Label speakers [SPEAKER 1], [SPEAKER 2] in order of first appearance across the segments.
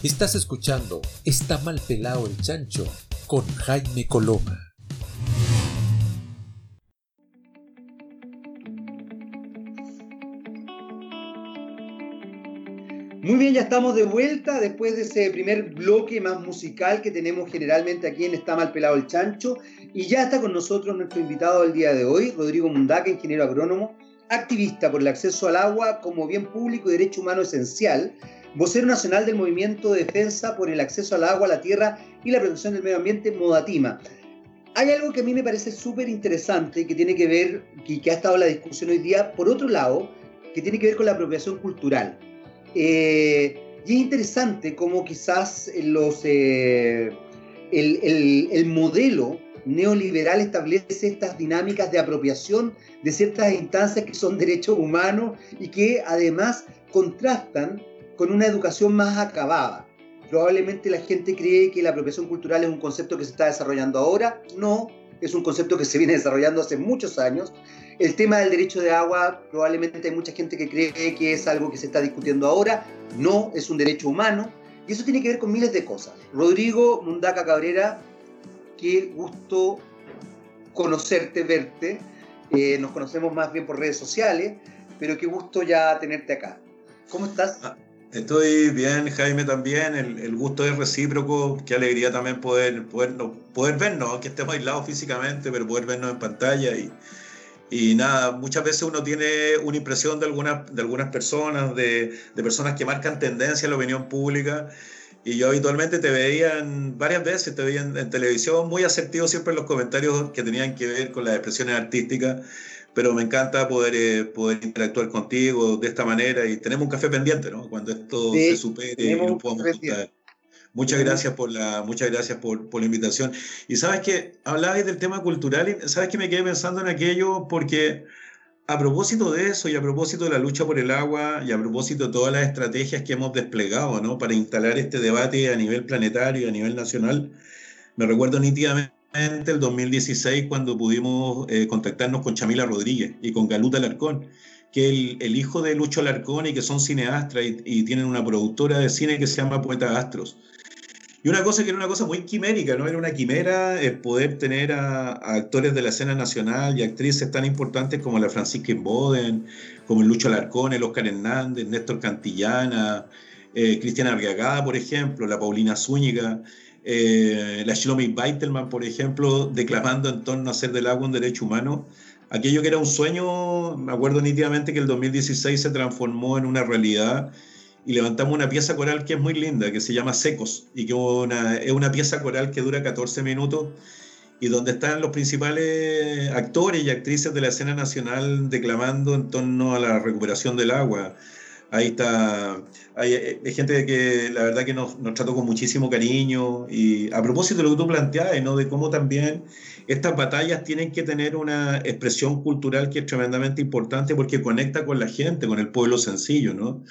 [SPEAKER 1] Estás escuchando Está mal pelado el chancho con Jaime Coloma.
[SPEAKER 2] Muy bien, ya estamos de vuelta después de ese primer bloque más musical que tenemos generalmente aquí en Está mal pelado el chancho. Y ya está con nosotros nuestro invitado del día de hoy, Rodrigo Mundaca, ingeniero agrónomo, activista por el acceso al agua como bien público y derecho humano esencial vocero nacional del Movimiento de Defensa por el Acceso al Agua, la Tierra y la Protección del Medio Ambiente, Modatima. Hay algo que a mí me parece súper interesante que tiene que ver, y que ha estado la discusión hoy día, por otro lado, que tiene que ver con la apropiación cultural. Eh, y es interesante cómo quizás los, eh, el, el modelo neoliberal establece estas dinámicas de apropiación de ciertas instancias que son derechos humanos y que además contrastan con una educación más acabada. Probablemente la gente cree que la apropiación cultural es un concepto que se está desarrollando ahora. No, es un concepto que se viene desarrollando hace muchos años. El tema del derecho de agua, probablemente hay mucha gente que cree que es algo que se está discutiendo ahora. No, es un derecho humano. Y eso tiene que ver con miles de cosas. Rodrigo Mundaca Cabrera, qué gusto conocerte, verte. Eh, nos conocemos más bien por redes sociales, pero qué gusto ya tenerte acá. ¿Cómo estás?
[SPEAKER 3] Estoy bien, Jaime, también. El, gusto es recíproco. Qué alegría también poder, poder, poder vernos, aunque estemos aislados físicamente, pero poder vernos en pantalla. Y, y nada, muchas veces uno tiene una impresión de algunas, de algunas personas, de, de personas que marcan tendencia en la opinión pública. Y yo habitualmente te veía varias veces, te veía en, en televisión, muy asertivo siempre en los comentarios que tenían que ver con las expresiones artísticas pero me encanta poder, eh, poder interactuar contigo de esta manera y tenemos un café pendiente, ¿no? Cuando esto se supere y nos podamos contar. Muchas gracias por la, muchas gracias por, por la invitación. Y sabes que hablabas del tema cultural y sabes que me quedé pensando en aquello porque a propósito de eso y a propósito de la lucha por el agua y a propósito de todas las estrategias que hemos desplegado, ¿no? Para instalar este debate a nivel planetario y a nivel nacional, me recuerdo nítidamente el 2016 cuando pudimos eh, contactarnos con Chamila Rodríguez y con Galuta Alarcón, que el, hijo de Lucho Alarcón y que son cineastas y, tienen una productora de cine que se llama Poeta Astros. Y una cosa que era una cosa muy quimérica, ¿no? Era una quimera el poder tener a, actores de la escena nacional y actrices tan importantes como la Francisca Boden, como el Lucho Alarcón, el Oscar Hernández, Néstor Cantillana, eh, Cristiana Arriagada, por ejemplo, la Paulina Zúñiga. Eh, la Shlomi Beitelman, por ejemplo, declamando en torno a hacer del agua un derecho humano. Aquello que era un sueño, me acuerdo nítidamente que el 2016 se transformó en una realidad y levantamos una pieza coral que es muy linda, que se llama Secos, y que es una pieza coral que dura 14 minutos y donde están los principales actores y actrices de la escena nacional declamando en torno a la recuperación del agua, Ahí está, hay, eh, gente que la verdad que nos, nos, trató con muchísimo cariño y a propósito de lo que tú planteabas, ¿no? de cómo también estas batallas tienen que tener una expresión cultural que es tremendamente importante porque conecta con la gente, con el pueblo sencillo. ¿no?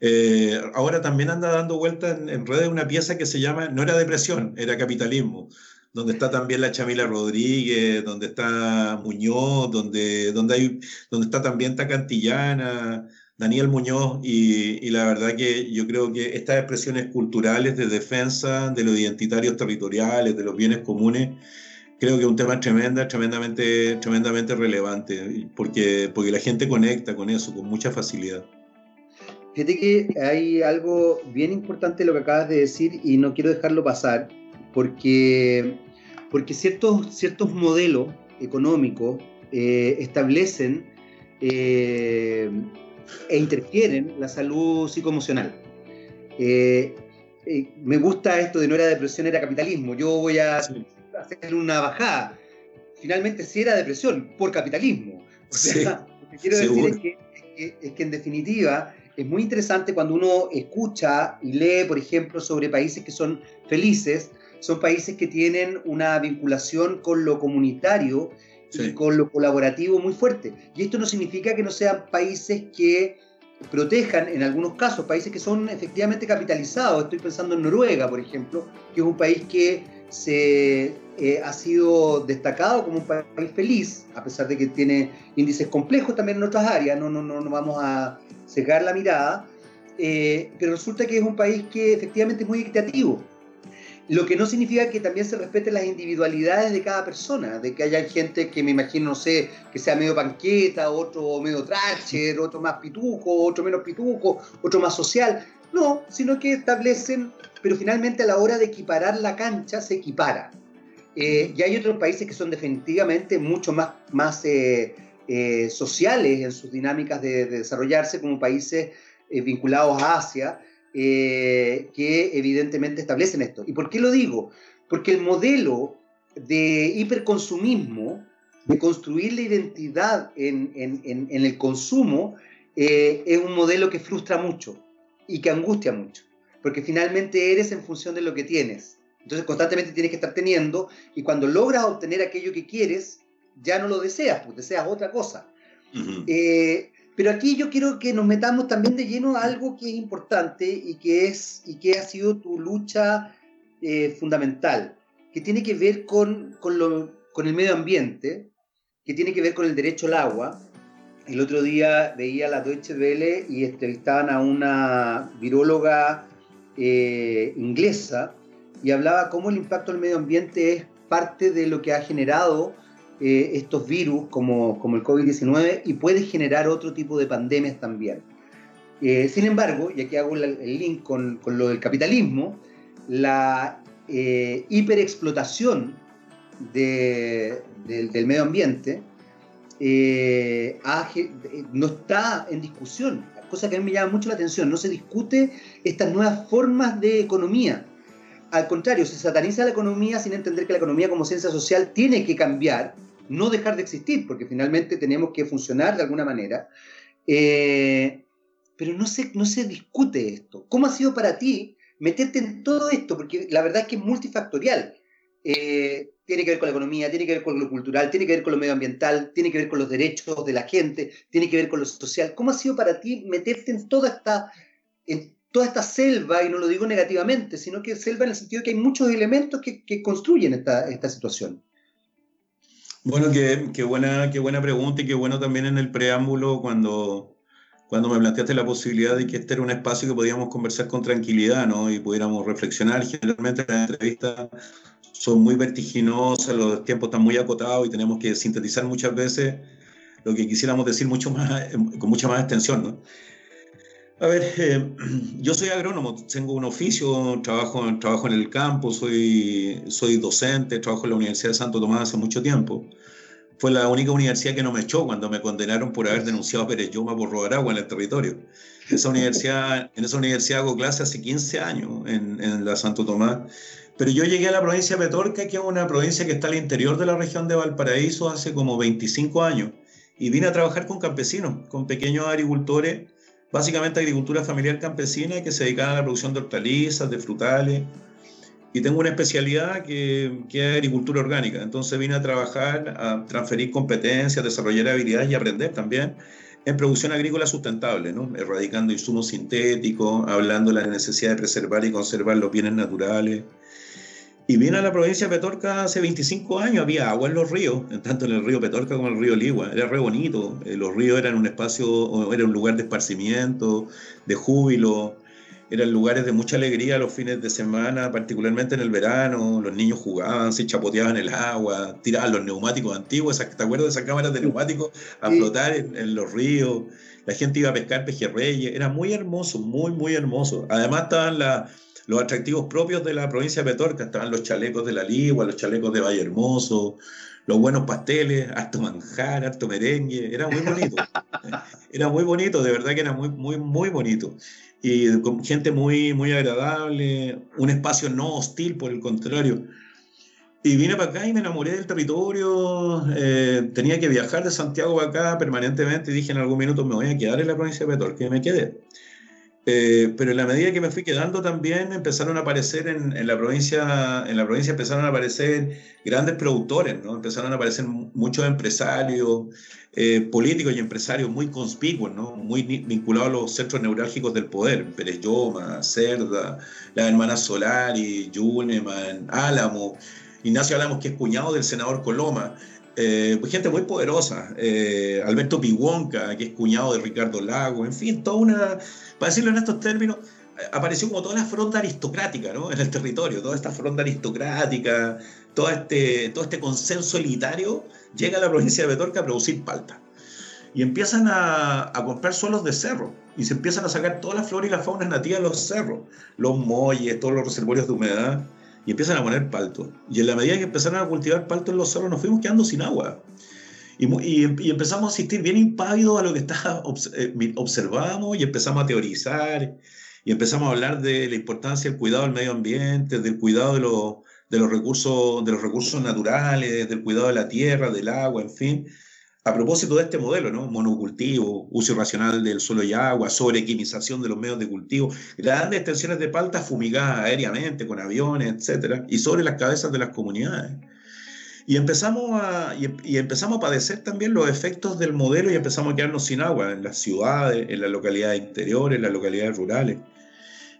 [SPEAKER 3] Eh, ahora también anda dando vuelta en, en, redes una pieza que se llama, no era depresión, era capitalismo donde está también la Chamila Rodríguez, donde está Muñoz, donde, donde, hay, donde está también Tacantillana, Daniel Muñoz, y, la verdad que yo creo que estas expresiones culturales de defensa de los identitarios territoriales, de los bienes comunes, creo que es un tema tremenda, tremendamente, tremendamente relevante, porque, porque la gente conecta con eso con mucha facilidad.
[SPEAKER 2] Fíjate que hay algo bien importante lo que acabas de decir y no quiero dejarlo pasar, porque, porque ciertos, ciertos modelos económicos eh, establecen eh, e interfieren la salud psicoemocional. Eh, eh, me gusta esto de no era depresión, era capitalismo. Yo voy a hacer una bajada. Finalmente sí era depresión por capitalismo. O sea, lo que quiero decir es que, es que, en definitiva es muy interesante cuando uno escucha y lee, por ejemplo, sobre países que son felices, son países que tienen una vinculación con lo comunitario y con lo colaborativo muy fuerte. Y esto no significa que no sean países que protejan, en algunos casos, países que son efectivamente capitalizados. Estoy pensando en Noruega, por ejemplo, que es un país que se eh, ha sido destacado como un país feliz, a pesar de que tiene índices complejos también en otras áreas, no, no, no, no vamos a cegar la mirada. eh, pero resulta que es un país que efectivamente es muy equitativo. Lo que no significa que también se respeten las individualidades de cada persona, de que haya gente que me imagino, no sé, que sea medio panqueta, otro medio tracher, otro más pituco, otro menos pituco, otro más social. No, sino que establecen, pero finalmente a la hora de equiparar la cancha se equipara. Eh, y hay otros países que son definitivamente mucho más, más eh, eh, sociales en sus dinámicas de, de desarrollarse, como países vinculados a Asia, eh, que evidentemente establecen esto. ¿Y por qué lo digo? Porque el modelo de hiperconsumismo, de construir la identidad en, el consumo, eh, es un modelo que frustra mucho y que angustia mucho, porque finalmente eres en función de lo que tienes. Entonces constantemente tienes que estar teniendo y cuando logras obtener aquello que quieres, ya no lo deseas, pues deseas otra cosa. Pero aquí yo quiero que nos metamos también de lleno a algo que es importante y que, es, y que ha sido tu lucha eh, fundamental, que tiene que ver con, con, lo, con el medio ambiente, que tiene que ver con el derecho al agua. El otro día veía la Deutsche Welle y entrevistaban a una viróloga eh, inglesa y hablaba cómo el impacto del medio ambiente es parte de lo que ha generado eh, estos virus como, como el COVID-19 y puede generar otro tipo de pandemias también. Eh, sin embargo, y aquí hago el, link con, con, lo del capitalismo, la eh, hiperexplotación de, del medio ambiente no está en discusión, cosa que a mí me llama mucho la atención, no se discute estas nuevas formas de economía. Al contrario, se sataniza la economía sin entender que la economía como ciencia social tiene que cambiar no dejar de existir, porque finalmente tenemos que funcionar de alguna manera. Eh, pero no se, no se discute esto. ¿Cómo ha sido para ti meterte en todo esto? Porque la verdad es que es multifactorial. Eh, tiene que ver con la economía, tiene que ver con lo cultural, tiene que ver con lo medioambiental, tiene que ver con los derechos de la gente, tiene que ver con lo social. ¿Cómo ha sido para ti meterte en toda esta, en toda esta selva, y no lo digo negativamente, sino que selva en el sentido de que hay muchos elementos que, que construyen esta, esta situación?
[SPEAKER 3] Bueno, qué, qué, buena, qué buena pregunta y qué bueno también en el preámbulo cuando, cuando me planteaste la posibilidad de que este era un espacio que podíamos conversar con tranquilidad ¿no? y pudiéramos reflexionar. Generalmente las entrevistas son muy vertiginosas, los tiempos están muy acotados y tenemos que sintetizar muchas veces lo que quisiéramos decir mucho más, con mucha más extensión. ¿no? A ver, eh, yo soy agrónomo, tengo un oficio, trabajo, trabajo en el campo, soy, soy docente, trabajo en la Universidad de Santo Tomás hace mucho tiempo. Fue la única universidad que no me echó cuando me condenaron por haber denunciado a Pérez Yoma por robar agua en el territorio. Esa universidad, en esa universidad hago clase hace 15 años en, en la Santo Tomás. Pero yo llegué a la provincia de Petorca, que es una provincia que está al interior de la región de Valparaíso, hace como 25 años. Y vine a trabajar con campesinos, con pequeños agricultores básicamente agricultura familiar campesina que se dedica a la producción de hortalizas, de frutales. Y tengo una especialidad que, que, es agricultura orgánica. Entonces vine a trabajar, a transferir competencias, desarrollar habilidades y aprender también en producción agrícola sustentable, ¿no? erradicando insumos sintéticos, hablando de la necesidad de preservar y conservar los bienes naturales, y vine a la provincia de Petorca hace 25 años, había agua en los ríos, tanto en el río Petorca como en el río Ligua, era re bonito, eh, los ríos eran un espacio, era un lugar de esparcimiento, de júbilo, eran lugares de mucha alegría los fines de semana, particularmente en el verano, los niños jugaban, se chapoteaban el agua, tiraban los neumáticos antiguos, ¿te acuerdas de esas cámaras de neumáticos a flotar en, en los ríos? La gente iba a pescar pejerreyes, era muy hermoso, muy, muy hermoso. Además estaban las los atractivos propios de la provincia de Petorca. Estaban los chalecos de la Ligua, los chalecos de Valle Hermoso, los buenos pasteles, harto manjar, harto merengue. Era muy bonito. era muy bonito, de verdad que era muy, muy, muy bonito. Y con gente muy, muy agradable, un espacio no hostil, por el contrario. Y vine para acá y me enamoré del territorio. Eh, tenía que viajar de Santiago para acá permanentemente y dije en algún minuto me voy a quedar en la provincia de Petorca y me quedé. Eh, pero en la medida que me fui quedando también empezaron a aparecer en, la provincia, en la provincia empezaron a aparecer grandes productores, ¿no? Empezaron a aparecer muchos empresarios, eh, políticos y empresarios muy conspicuos, ¿no? Muy vinculados a los centros neurálgicos del poder, Pérez Lloma, Cerda, las hermanas Solari, Juneman, Álamo, Ignacio Álamos que es cuñado del senador Coloma, eh, pues gente muy poderosa, Alberto Piguonca, que es cuñado de Ricardo Lago, en fin, toda una, para decirlo en estos términos, apareció como toda la fronda aristocrática ¿no? en el territorio, toda esta fronda aristocrática, todo este, todo este consenso elitario llega a la provincia de Petorca a producir palta. Y empiezan a, a, comprar suelos de cerro y se empiezan a sacar toda la flora y la fauna nativa de los cerros, los molles, todos los reservorios de humedad, y empiezan a poner palto. Y en la medida que empezaron a cultivar palto en los cerros, nos fuimos quedando sin agua. Y, y, empezamos a asistir bien impávidos a lo que está, eh, observamos y empezamos a teorizar y empezamos a hablar de la importancia del cuidado del medio ambiente, del cuidado de los, de los, recursos, de los recursos naturales, del cuidado de la tierra, del agua, en fin. A propósito de este modelo, ¿no? Monocultivo, uso irracional del suelo y agua, sobrequimización de los medios de cultivo, grandes extensiones de palta fumigadas aéreamente con aviones, etcétera, y sobre las cabezas de las comunidades. Y empezamos, a, y, empezamos a padecer también los efectos del modelo y empezamos a quedarnos sin agua en las ciudades, en las localidades interiores, en las localidades rurales.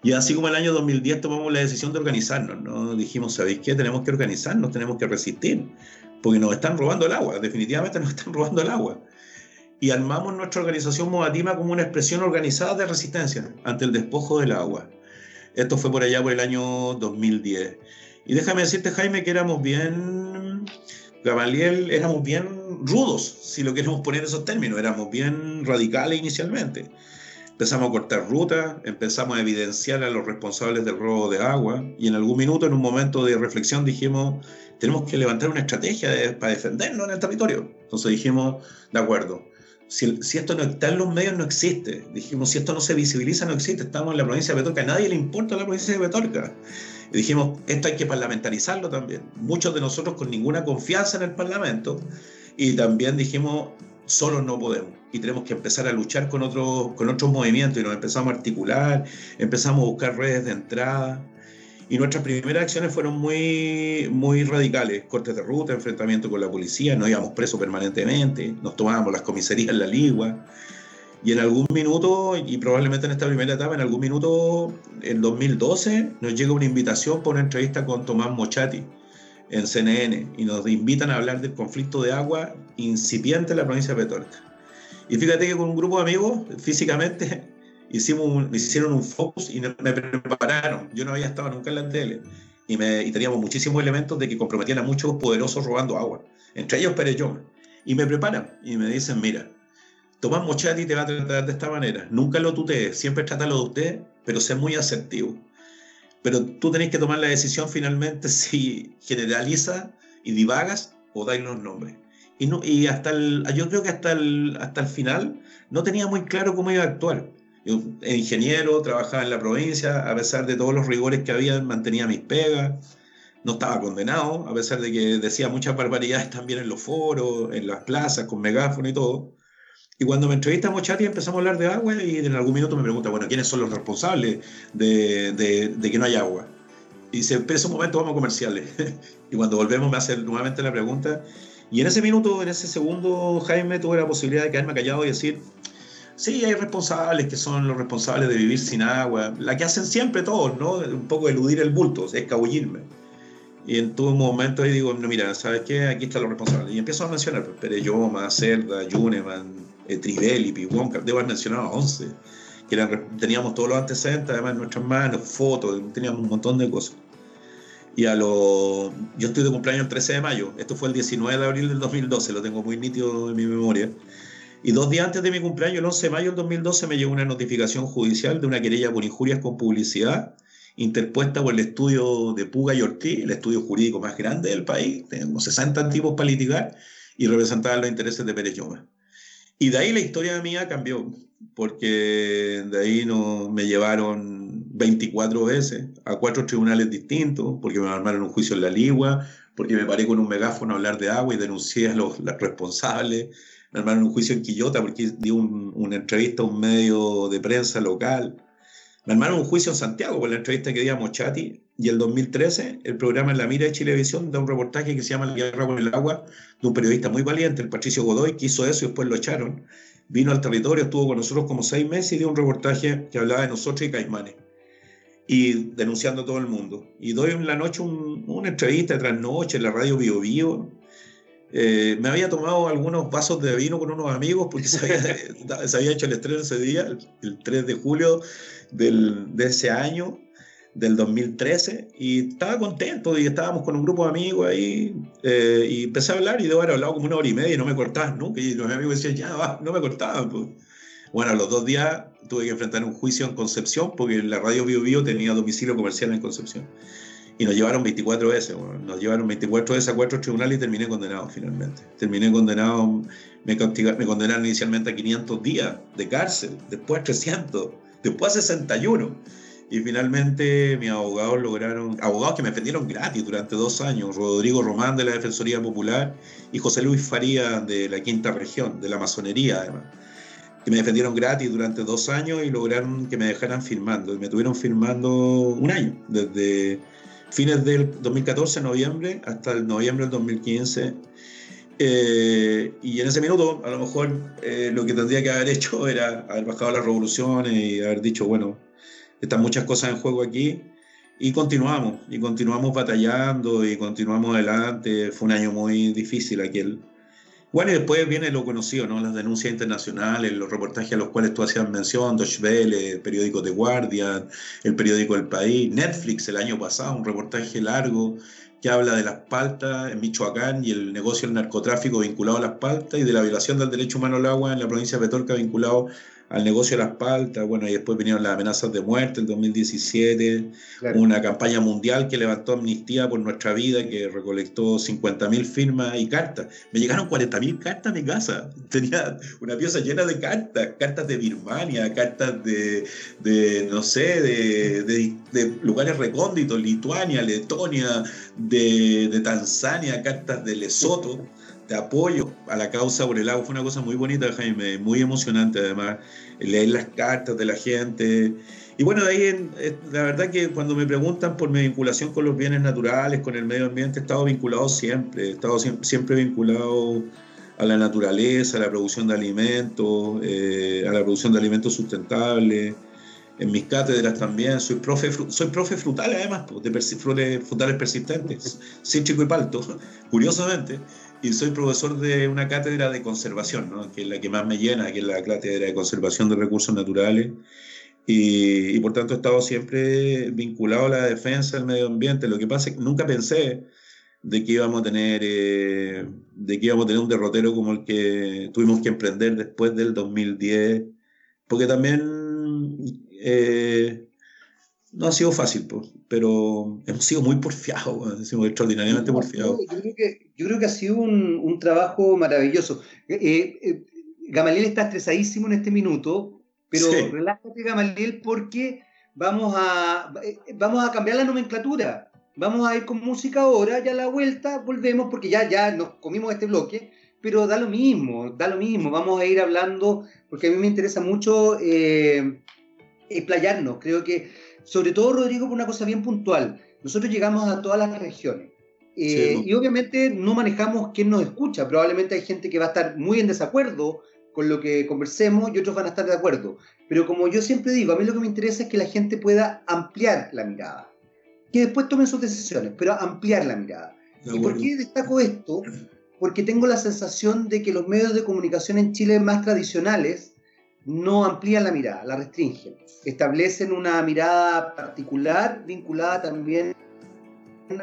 [SPEAKER 3] Y así como el año 2010 tomamos la decisión de organizarnos, ¿no? Dijimos, ¿sabéis qué? Tenemos que organizarnos, tenemos que resistir, porque nos están robando el agua, definitivamente nos están robando el agua. Y armamos nuestra organización Modatima como una expresión organizada de resistencia ante el despojo del agua. Esto fue por allá por el año 2010. Y déjame decirte, Jaime, que éramos bien, Gamaliel, éramos bien rudos, si lo queremos poner en esos términos, éramos bien radicales inicialmente empezamos a cortar rutas, empezamos a evidenciar a los responsables del robo de agua y en algún minuto, en un momento de reflexión, dijimos, tenemos que levantar una estrategia para defendernos en el territorio. Entonces dijimos, de acuerdo, si, si, esto no está en los medios, no existe. Dijimos, si esto no se visibiliza, no existe. Estamos en la provincia de Petorca, a nadie le importa la provincia de Petorca. Y dijimos, esto hay que parlamentarizarlo también. Muchos de nosotros con ninguna confianza en el Parlamento. Y también dijimos, solos no podemos y tenemos que empezar a luchar con, otros con otros movimientos y nos empezamos a articular, empezamos a buscar redes de entrada y nuestras primeras acciones fueron muy, muy radicales, cortes de ruta, enfrentamiento con la policía, no íbamos presos permanentemente, nos tomábamos las comisarías en la ligua y en algún minuto, y probablemente en esta primera etapa, en algún minuto, en 2012, nos llega una invitación para una entrevista con Tomás Mochati en CNN y nos invitan a hablar del conflicto de agua incipiente en la provincia de Petorca. Y fíjate que con un grupo de amigos, físicamente, hicimos hicieron un focus y me prepararon. Yo no había estado nunca en la tele. Y, me, y teníamos muchísimos elementos de que comprometían a muchos poderosos robando agua. Entre ellos Pereyón. Y me preparan y me dicen, mira, Tomás Mochati te va a tratar de esta manera. Nunca lo tutees, siempre trátalo de usted, pero sé muy asertivo. Pero tú tenés que tomar la decisión finalmente si generaliza y divagas o dais los nombres y, no, y hasta el, yo creo que hasta el, hasta el final no tenía muy claro cómo iba a actuar. Yo, ingeniero, trabajaba en la provincia, a pesar de todos los rigores que había, mantenía mis pegas, no estaba condenado, a pesar de que decía muchas barbaridades también en los foros, en las plazas, con megáfono y todo. Y cuando me entrevista Mochati empezamos a hablar de agua y en algún minuto me pregunta, bueno, ¿quiénes son los responsables de, de, de que no haya agua? Y dice, pero un momento vamos a comerciales. y cuando volvemos me hace nuevamente la pregunta y en ese minuto, en ese segundo, Jaime tuve la posibilidad de quedarme callado y decir, sí, hay responsables que son los responsables de vivir sin agua, la que hacen siempre todos, ¿no? Un poco eludir el bulto, escabullirme. Y en todo momento ahí digo, no, mira, ¿sabes qué? Aquí están los responsables. Y empiezo a mencionar, pues, Pereyoma, Cerda, Yuneman, eh, Trivelli, Piwonka, debo haber mencionado a 11, que teníamos todos los antecedentes, además en nuestras manos, fotos, teníamos un montón de cosas. Y a lo... Yo estoy de cumpleaños el 13 de mayo. Esto fue el 19 de abril del 2012, lo tengo muy nítido en mi memoria. Y dos días antes de mi cumpleaños, el 11 de mayo del 2012, me llegó una notificación judicial de una querella por injurias con publicidad interpuesta por el estudio de Puga y Ortiz, el estudio jurídico más grande del país. Tenemos 60 tipos para litigar y representar los intereses de Pérez. Y de ahí la historia mía cambió, porque de ahí no, me llevaron 24 veces a cuatro tribunales distintos, porque me armaron un juicio en la Ligua, porque me paré con un megáfono a hablar de agua y denuncié a los, responsables, me armaron un juicio en Quillota porque di una entrevista a un medio de prensa local, me armaron un juicio en Santiago por la entrevista que di a Mochati, y el 2013 el programa En la Mira de Chilevisión da un reportaje que se llama La guerra con el agua, de un periodista muy valiente, el Patricio Godoy, que hizo eso y después lo echaron. Vino al territorio, estuvo con nosotros como seis meses y dio un reportaje que hablaba de nosotros y Caismanes y denunciando a todo el mundo. Y doy en la noche una entrevista de trasnoche en la radio Bio Bio Eh, me había tomado algunos vasos de vino con unos amigos porque se había, se había hecho el estreno ese día, el, 3 de julio del, de ese año, del 2013, y estaba contento y estábamos con un grupo de amigos ahí eh, y empecé a hablar y de haber hablado como una hora y media y no me cortaban nunca. Y los amigos decían, ya va, no me cortaban. Pues. Bueno, a los dos días tuve que enfrentar un juicio en Concepción porque la radio Bio Bio tenía domicilio comercial en Concepción. Y nos llevaron 24 veces, nos llevaron 24 veces a cuatro tribunales y terminé condenado finalmente. Terminé condenado, me, me condenaron inicialmente a 500 días de cárcel, después a 300, después a 61. Y finalmente mis abogados lograron, abogados que me defendieron gratis durante dos años, Rodrigo Román de la Defensoría Popular y José Luis Faría de la Quinta Región, de la Masonería además que me defendieron gratis durante dos años y lograron que me dejaran firmando. Y me tuvieron firmando un año, desde fines del 2014, noviembre, hasta el noviembre del 2015. Eh, y en ese minuto, a lo mejor eh, lo que tendría que haber hecho era haber bajado las revoluciones y haber dicho, bueno, están muchas cosas en juego aquí. Y continuamos, y continuamos batallando y continuamos adelante. Fue un año muy difícil aquel. Bueno, y después viene lo conocido, ¿no? Las denuncias internacionales, los reportajes a los cuales tú hacías mención, Deutsche Welle, el periódico The Guardian, el periódico El País, Netflix el año pasado, un reportaje largo que habla de las paltas en Michoacán y el negocio del narcotráfico vinculado a las paltas y de la violación del derecho humano al agua en la provincia de Petorca vinculado al negocio de las paltas, bueno, y después vinieron las amenazas de muerte en 2017, una campaña mundial que levantó amnistía por nuestra vida, que recolectó 50.000 firmas y cartas. Me llegaron 40.000 cartas a mi casa, tenía una pieza llena de cartas, cartas de Birmania, cartas de, de no sé, de, de, lugares recónditos, Lituania, Letonia, de, de Tanzania, cartas de Lesoto de apoyo a la causa por el agua. Fue una cosa muy bonita, Jaime, muy emocionante además, leer las cartas de la gente. Y bueno, de ahí eh, la verdad que cuando me preguntan por mi vinculación con los bienes naturales, con el medio ambiente, he estado vinculado siempre, he estado siempre, vinculado a la naturaleza, a la producción de alimentos, eh, a la producción de alimentos sustentables. En mis cátedras también, soy profe, soy profe frutal además, de frutales persistentes, cítrico y palto, curiosamente y soy profesor de una cátedra de conservación, ¿no? que es la que más me llena, que es la cátedra de conservación de recursos naturales. Y, y, por tanto he estado siempre vinculado a la defensa del medio ambiente. Lo que pasa es que nunca pensé de que íbamos a tener, eh, de que íbamos a tener un derrotero como el que tuvimos que emprender después del 2010, porque también eh, no ha sido fácil, pero hemos sido muy porfiados, hemos extraordinariamente porfiados.
[SPEAKER 2] Yo creo, que, yo creo que ha sido un, un trabajo maravilloso. Eh, eh, Gamaliel está estresadísimo en este minuto, pero relájate, Gamaliel, porque vamos a, eh, vamos a cambiar la nomenclatura. Vamos a ir con música ahora, ya a la vuelta volvemos, porque ya, ya nos comimos este bloque, pero da lo mismo, da lo mismo. Vamos a ir hablando, porque a mí me interesa mucho explayarnos. Creo que sobre todo, Rodrigo, por una cosa bien puntual. Nosotros llegamos a todas las regiones. Eh, y obviamente no manejamos quién nos escucha. Probablemente hay gente que va a estar muy en desacuerdo con lo que conversemos y otros van a estar de acuerdo. Pero como yo siempre digo, a mí lo que me interesa es que la gente pueda ampliar la mirada. Que después tomen sus decisiones, pero ampliar la mirada. ¿Y por qué destaco esto? Porque tengo la sensación de que los medios de comunicación en Chile más tradicionales no amplían la mirada, la restringen. Establecen una mirada particular vinculada también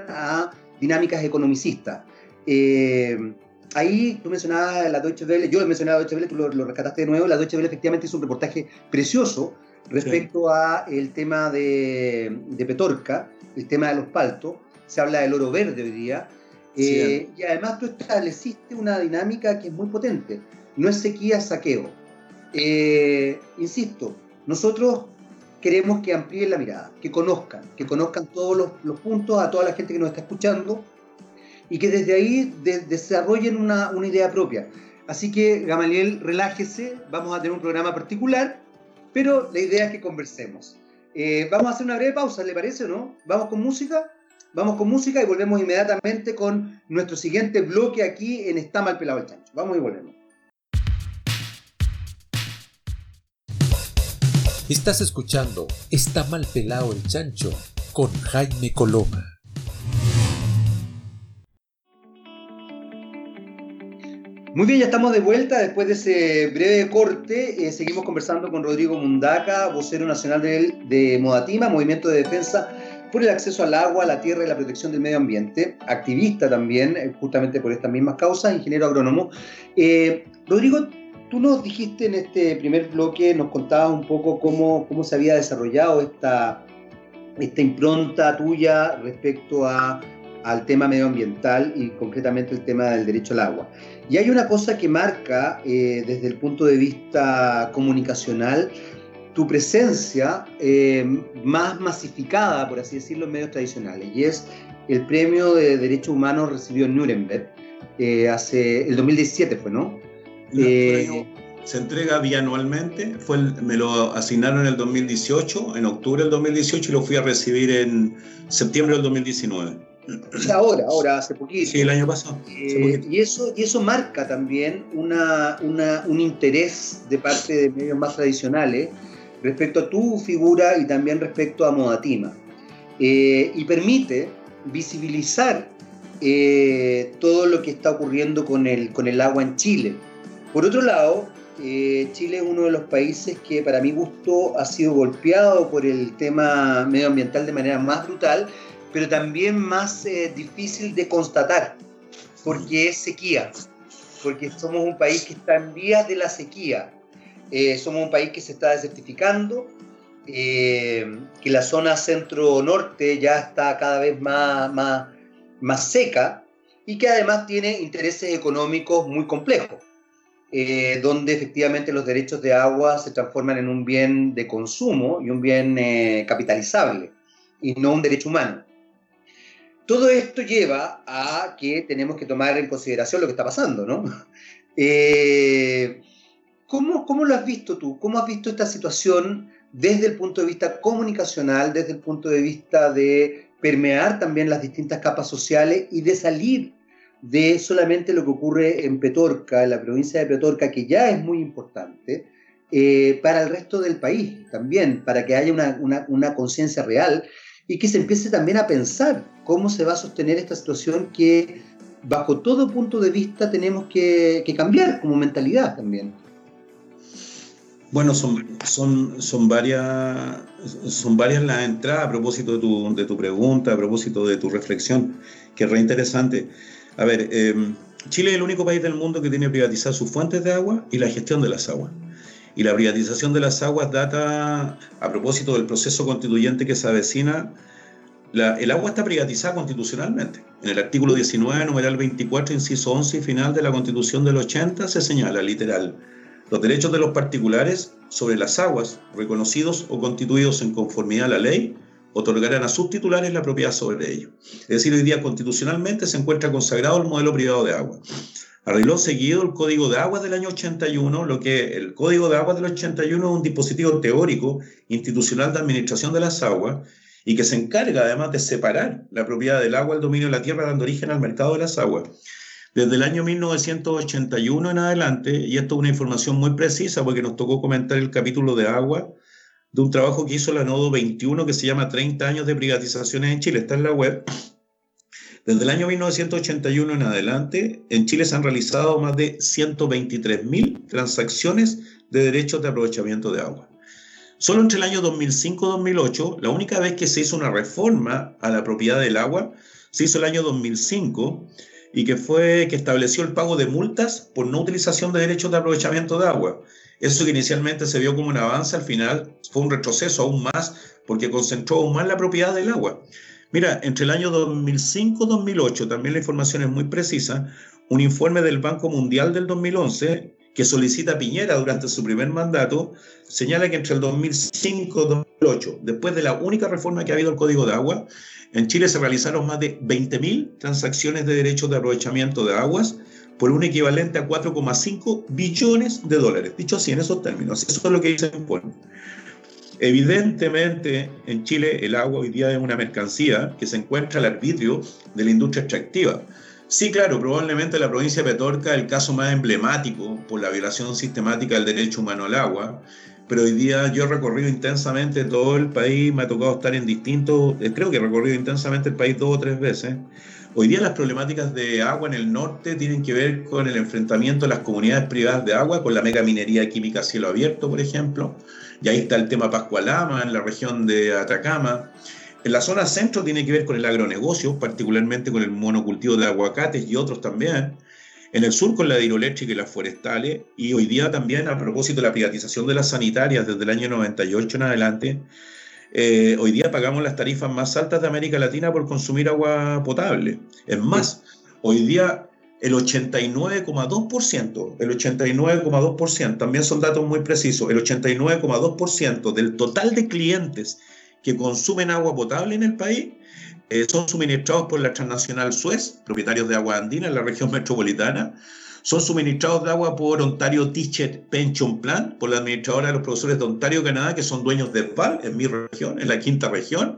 [SPEAKER 2] a dinámicas economicistas. Eh, ahí tú mencionabas la Deutsche Welle, yo mencionaba la Deutsche Welle, tú lo, rescataste de nuevo, la Deutsche Welle efectivamente hizo un reportaje precioso respecto a el tema de, de, Petorca, el tema de los paltos, se habla del oro verde hoy día, eh, y además tú estableciste una dinámica que es muy potente, no es sequía, saqueo eh, insisto, nosotros queremos que amplíen la mirada, que conozcan, que conozcan todos los, puntos a toda la gente que nos está escuchando y que desde ahí desarrollen una, idea propia. Así que, Gamaliel, relájese, vamos a tener un programa particular, pero la idea es que conversemos. Eh, vamos a hacer una breve pausa, ¿le parece o no? ¿Vamos con música? Vamos con música y volvemos inmediatamente con nuestro siguiente bloque aquí en Está mal pelado el chancho. Vamos y volvemos.
[SPEAKER 1] Estás escuchando Está mal pelado el chancho con Jaime Coloma.
[SPEAKER 2] Muy bien, ya estamos de vuelta después de ese breve corte. Eh, seguimos conversando con Rodrigo Mundaca, vocero nacional de, Modatima, Movimiento de Defensa por el acceso al agua, la tierra y la protección del medio ambiente, activista también, eh, justamente por estas mismas causas, ingeniero agrónomo. Eh, Rodrigo, tú nos dijiste en este primer bloque, nos contabas un poco cómo, cómo se había desarrollado esta, esta impronta tuya respecto a, al tema medioambiental y concretamente el tema del derecho al agua. Y hay una cosa que marca eh, desde el punto de vista comunicacional tu presencia eh, más masificada, por así decirlo, en medios tradicionales, y es el premio de Derechos Humanos recibido en Nuremberg eh, hace el 2017 fue, ¿no?
[SPEAKER 3] Se entrega bianualmente, fue me lo asignaron en el 2018, en octubre del 2018 y lo fui a recibir en septiembre del 2019
[SPEAKER 2] ahora, ahora, hace poquito.
[SPEAKER 3] Sí, el año pasado.
[SPEAKER 2] Eh, y, eso, y eso marca también una, un interés de parte de medios más tradicionales respecto a tu figura y también respecto a Modatima. Eh, y permite visibilizar eh, todo lo que está ocurriendo con el, con el agua en Chile. Por otro lado, Chile es uno de los países que para mi gusto ha sido golpeado por el tema medioambiental de manera más brutal pero también más eh, difícil de constatar, porque es sequía, porque somos un país que está en vías de la sequía, eh, somos un país que se está desertificando, eh, que la zona centro-norte ya está cada vez más, más, más seca y que además tiene intereses económicos muy complejos. Donde efectivamente los derechos de agua se transforman en un bien de consumo y un bien capitalizable y no un derecho humano. Todo esto lleva a que tenemos que tomar en consideración lo que está pasando, ¿no? Eh, ¿cómo, ¿Cómo lo has visto tú? ¿Cómo has visto esta situación desde el punto de vista comunicacional, desde el punto de vista de permear también las distintas capas sociales y de salir de solamente lo que ocurre en Petorca, en la provincia de Petorca, que ya es muy importante, eh, para el resto del país también, para que haya una, una, conciencia real y que se empiece también a pensar cómo se va a sostener esta situación que bajo todo punto de vista tenemos que, cambiar como mentalidad también.
[SPEAKER 3] Bueno, son, son, son, varias, son varias las entradas a propósito de tu, de tu pregunta, a propósito de tu reflexión, que es re interesante. A ver, em, Chile es el único país del mundo que tiene privatizar sus fuentes de agua y la gestión de las aguas. Y la privatización de las aguas data, a propósito del proceso constituyente que se avecina, el agua está privatizada constitucionalmente. En el artículo 19, numeral 24, inciso 11 y final de la Constitución del 80 se señala literal los derechos de los particulares sobre las aguas reconocidos o constituidos en conformidad a la ley otorgarán a sus titulares la propiedad sobre ello. Es decir, hoy día constitucionalmente se encuentra consagrado el modelo privado de agua. Arregló seguido el Código de Aguas del año 81, lo que el Código de Aguas del 81 es un dispositivo teórico institucional de administración de las aguas y que se encarga además de separar la propiedad del agua, el dominio de la tierra, dando origen al mercado de las aguas. Desde el año 1981 en adelante, y esto es una información muy precisa porque nos tocó comentar el capítulo de agua de un trabajo que hizo la Nodo 21 que se llama 30 años de privatizaciones en Chile, está en la web, desde el año 1981 en adelante, en Chile se han realizado más de 123.000 transacciones de derechos de aprovechamiento de agua. Solo entre el año 2005-2008, la única vez que se hizo una reforma a la propiedad del agua, se hizo el año 2005 y que fue que estableció el pago de multas por no utilización de derechos de aprovechamiento de agua. Eso que inicialmente se vio como un avance, al final fue un retroceso aún más porque concentró aún más la propiedad del agua. Mira, entre el año 2005-2008, también la información es muy precisa, un informe del Banco Mundial del 2011 que solicita Piñera durante su primer mandato, señala que entre el 2005 y 2008, después de la única reforma que ha habido al Código de Agua, en Chile se realizaron más de 20.000 transacciones de derechos de aprovechamiento de aguas por un equivalente a 4,5 billones de dólares. Dicho así, en esos términos, eso es lo que dice informe. Evidentemente, en Chile el agua hoy día es una mercancía que se encuentra al arbitrio de la industria extractiva. Sí, claro, probablemente la provincia de Petorca el caso más emblemático por la violación sistemática del derecho humano al agua, pero hoy día yo he recorrido intensamente todo el país, me ha tocado estar en distintos, eh, creo que he recorrido intensamente el país dos o tres veces. Hoy día las problemáticas de agua en el norte tienen que ver con el enfrentamiento de las comunidades privadas de agua, con la mega minería química a cielo abierto, por ejemplo. Y ahí está el tema Pascualama, en la región de Atacama. En la zona centro tiene que ver con el agronegocio, particularmente con el monocultivo de aguacates y otros también. En el sur con la hidroeléctrica y las forestales. Y hoy día también a propósito de la privatización de las sanitarias desde el año 98 en adelante. Eh, hoy día pagamos las tarifas más altas de América Latina por consumir agua potable. Es más, hoy día el 89,2%, el 89,2%, también son datos muy precisos, el 89,2% del total de clientes que consumen agua potable en el país eh, son suministrados por la transnacional Suez, propietarios de agua andina en la región metropolitana. Son suministrados de agua por Ontario Teacher Pension Plan, por la administradora de los profesores de Ontario, Canadá, que son dueños de VAL en mi región, en la quinta región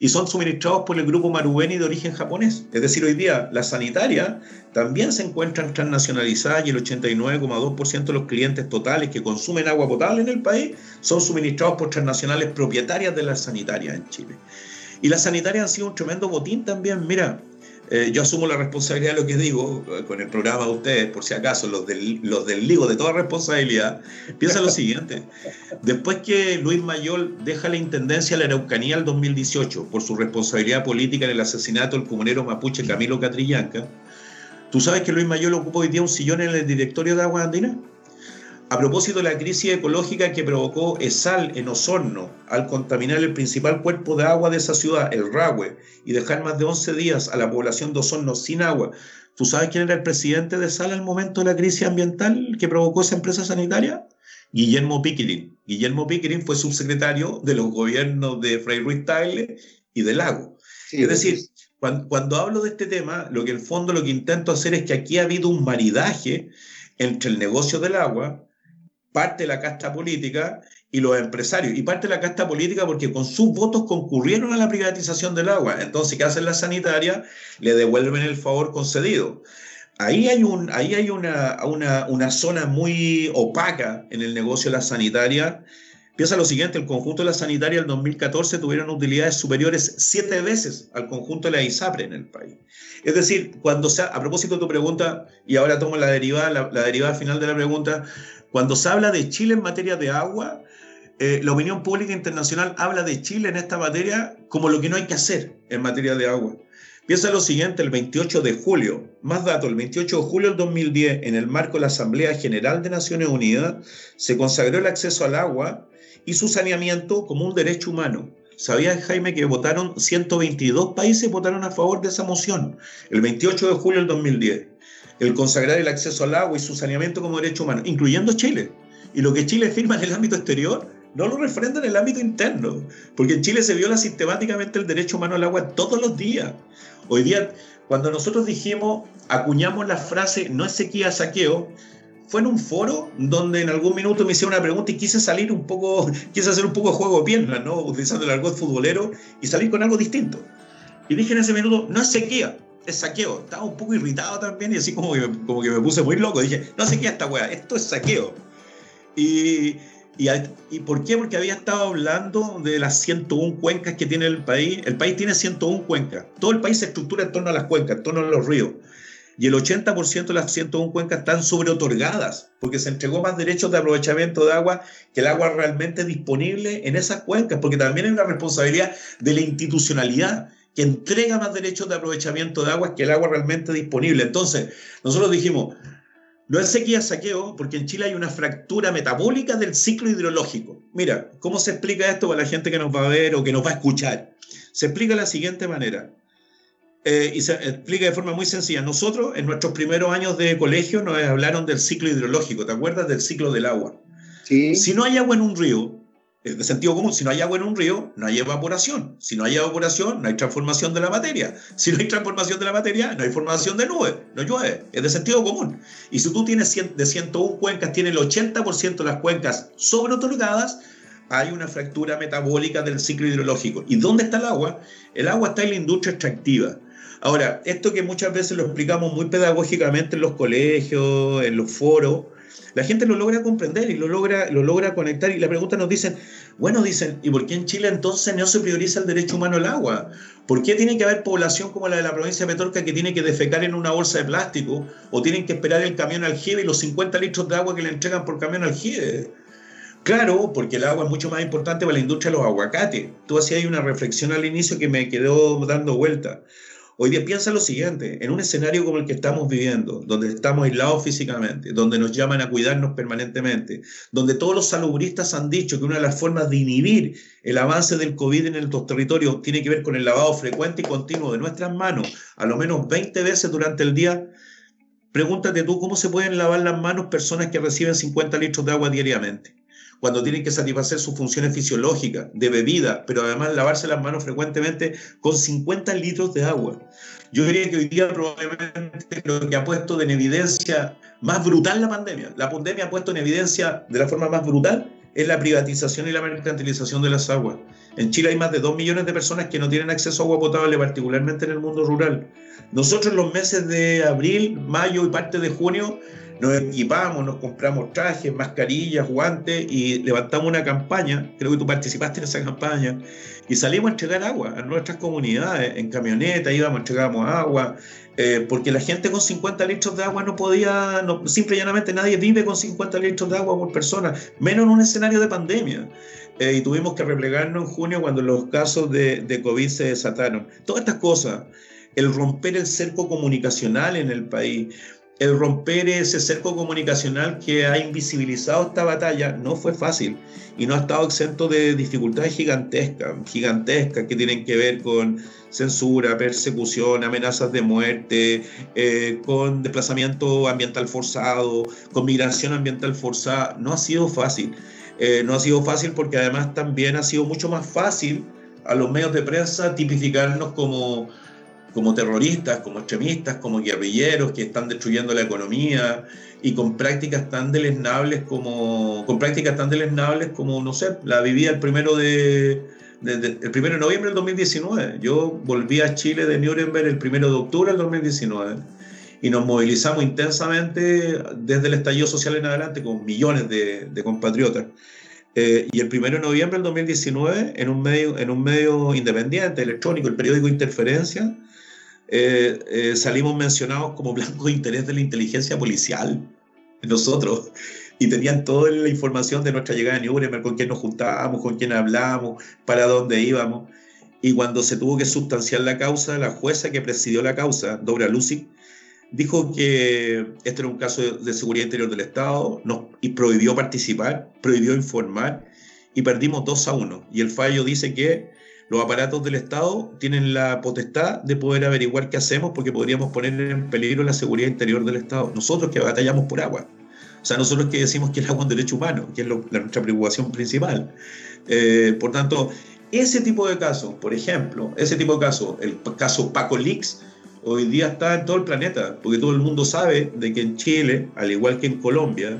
[SPEAKER 3] y son suministrados por el grupo Marubeni de origen japonés. Es decir, hoy día la sanitaria también se encuentran transnacionalizadas y el 89,2% de los clientes totales que consumen agua potable en el país son suministrados por transnacionales propietarias de las sanitarias en Chile. Y las sanitarias han sido un tremendo botín también. Mira, eh, yo asumo la responsabilidad de lo que digo eh, con el programa de ustedes, por si acaso, los del, los del Ligo de toda responsabilidad. Piensa lo siguiente: después que Luis Mayol deja la intendencia de la Araucanía el 2018 por su responsabilidad política en el asesinato del comunero mapuche Camilo Catrillanca, ¿tú sabes que Luis Mayol ocupó hoy día un sillón en el directorio de Agua Andina? A propósito de la crisis ecológica que provocó ESAL en Osorno al contaminar el principal cuerpo de agua de esa ciudad, el Rahue, y dejar más de 11 días a la población de Osorno sin agua, ¿tú sabes quién era el presidente de ESAL al momento de la crisis ambiental que provocó esa empresa sanitaria? Guillermo Piquirín. Guillermo Piquirín fue subsecretario de los gobiernos de Fray Ruiz Tagle y de Lago. es decir, cuando, cuando hablo de este tema, lo que en el fondo lo que intento hacer es que aquí ha habido un maridaje entre el negocio del agua, parte de la casta política y los empresarios. Y parte de la casta política porque con sus votos concurrieron a la privatización del agua. Entonces, ¿qué hacen las sanitarias? Le devuelven el favor concedido. Ahí hay, un, ahí hay una, una, una zona muy opaca en el negocio de la sanitaria. Piensa lo siguiente, el conjunto de la sanitaria en 2014 tuvieron utilidades superiores siete veces al conjunto de la ISAPRE en el país. Es decir, cuando sea, a propósito de tu pregunta, y ahora tomo la derivada, la derivada final de la pregunta, cuando se habla de Chile en materia de agua, eh, la opinión pública internacional habla de Chile en esta materia como lo que no hay que hacer en materia de agua. Piensa lo siguiente, el 28 de julio, más datos, el 28 de julio del 2010, en el marco de la Asamblea General de Naciones Unidas, se consagró el acceso al agua y su saneamiento como un derecho humano. ¿Sabías, Jaime, que votaron 122 países votaron a favor de esa moción? El 28 de julio del 2010 el consagrar el acceso al agua y su saneamiento como derecho humano, incluyendo Chile. Y lo que Chile firma en el ámbito exterior no lo refrenda en el ámbito interno, porque en Chile se viola sistemáticamente el derecho humano al agua todos los días. Hoy día, cuando nosotros dijimos, acuñamos la frase no es sequía, saqueo, fue en un foro donde en algún minuto me hicieron una pregunta y quise salir un poco, quise hacer un poco de juego de piernas, ¿no? Utilizando el argot futbolero y salir con algo distinto. Y dije en ese minuto, no es sequía, es saqueo. Estaba un poco irritado también y así como que, como que me puse muy loco. Dije, no sé qué esta weá, esto es saqueo. Y, y, y, por qué? Porque había estado hablando de las 101 cuencas que tiene el país. El país tiene 101 cuencas. Todo el país se estructura en torno a las cuencas, en torno a los ríos. Y el 80% de las 101 cuencas están sobreotorgadas, porque se entregó más derechos de aprovechamiento de agua que el agua realmente disponible en esas cuencas, porque también hay una responsabilidad de la institucionalidad que entrega más derechos de aprovechamiento de agua que el agua realmente disponible. Entonces, nosotros dijimos, no es sequía saqueo, porque en Chile hay una fractura metabólica del ciclo hidrológico. Mira, ¿cómo se explica esto para la gente que nos va a ver o que nos va a escuchar? Se explica de la siguiente manera. Eh, y se explica de forma muy sencilla. Nosotros, en nuestros primeros años de colegio, nos hablaron del ciclo hidrológico. ¿Te acuerdas del ciclo del agua? Sí. Si no hay agua en un río, de sentido común, si no hay agua en un río, no hay evaporación. Si no hay evaporación, no hay transformación de la materia. Si no hay transformación de la materia, no hay formación de nubes, no llueve. Es de sentido común. Y si tú tienes de 101 cuencas, tienes el 80% de las cuencas sobreotorgadas, hay una fractura metabólica del ciclo hidrológico. ¿Y dónde está el agua? El agua está en la industria extractiva. Ahora, esto que muchas veces lo explicamos muy pedagógicamente en los colegios, en los foros, La gente lo logra comprender y lo logra, lo logra conectar. Y la pregunta nos dicen, bueno, dicen, ¿y por qué en Chile entonces no se prioriza el derecho humano al agua? ¿Por qué tiene que haber población como la de la provincia de Petorca que tiene que defecar en una bolsa de plástico o tienen que esperar el camión aljibe y los 50 litros de agua que le entregan por camión aljibe? Claro, porque el agua es mucho más importante para la industria de los aguacates. Tú hacías una reflexión al inicio que me quedó dando vuelta. Hoy día piensa lo siguiente, en un escenario como el que estamos viviendo, donde estamos aislados físicamente, donde nos llaman a cuidarnos permanentemente, donde todos los salubristas han dicho que una de las formas de inhibir el avance del COVID en estos territorios tiene que ver con el lavado frecuente y continuo de nuestras manos, a lo menos 20 veces durante el día, pregúntate tú cómo se pueden lavar las manos personas que reciben 50 litros de agua diariamente cuando tienen que satisfacer sus funciones fisiológicas, de bebida, pero además lavarse las manos frecuentemente con 50 litros de agua. Yo diría que hoy día probablemente lo que ha puesto en evidencia más brutal la pandemia, la pandemia ha puesto en evidencia de la forma más brutal es la privatización y la mercantilización de las aguas. En Chile hay más de 2 millones de personas que no tienen acceso a agua potable, particularmente en el mundo rural. Nosotros en los meses de abril, mayo y parte de junio nos equipamos, nos compramos trajes, mascarillas, guantes y levantamos una campaña, creo que tú participaste en esa campaña, y salimos a entregar agua a nuestras comunidades, en camioneta íbamos, entregábamos agua, eh, porque la gente con 50 litros de agua no podía, no, simple y llanamente nadie vive con 50 litros de agua por persona, menos en un escenario de pandemia. Eh, y tuvimos que replegarnos en junio cuando los casos de, de COVID se desataron. Todas estas cosas, el romper el cerco comunicacional en el país, el romper ese cerco comunicacional que ha invisibilizado esta batalla no fue fácil y no ha estado exento de dificultades gigantescas, gigantescas que tienen que ver con censura, persecución, amenazas de muerte, eh, con desplazamiento ambiental forzado, con migración ambiental forzada. No ha sido fácil. Eh, no ha sido fácil porque además también ha sido mucho más fácil a los medios de prensa tipificarnos como como terroristas, como extremistas, como guerrilleros que están destruyendo la economía y con prácticas tan deleznables como, con prácticas tan deleznables como, no sé, la vivía el primero de, el primero de noviembre del 2019. Yo volví a Chile de Nuremberg el primero de octubre del 2019 y nos movilizamos intensamente desde el estallido social en adelante con millones de, de compatriotas. Eh, y el primero de noviembre del 2019, en un medio, en un medio independiente, electrónico, el periódico Interferencia, eh, eh, salimos mencionados como blanco de interés de la inteligencia policial, nosotros, y tenían toda la información de nuestra llegada a Nuremberg, con quién nos juntábamos, con quién hablábamos, para dónde íbamos. Y cuando se tuvo que sustanciar la causa, la jueza que presidió la causa, Dora Lucy, dijo que este era un caso de, seguridad interior del Estado nos, y prohibió participar, prohibió informar y perdimos 2 a 1. Y el fallo dice que los aparatos del Estado tienen la potestad de poder averiguar qué hacemos porque podríamos poner en peligro la seguridad interior del Estado. Nosotros que batallamos por agua. O sea, nosotros que decimos que el agua es un derecho humano, que es nuestra preocupación principal. Eh, por tanto, ese tipo de casos, por ejemplo, ese tipo de casos, el caso Paco Leaks, hoy día está en todo el planeta, porque todo el mundo sabe de que en Chile, al igual que en Colombia,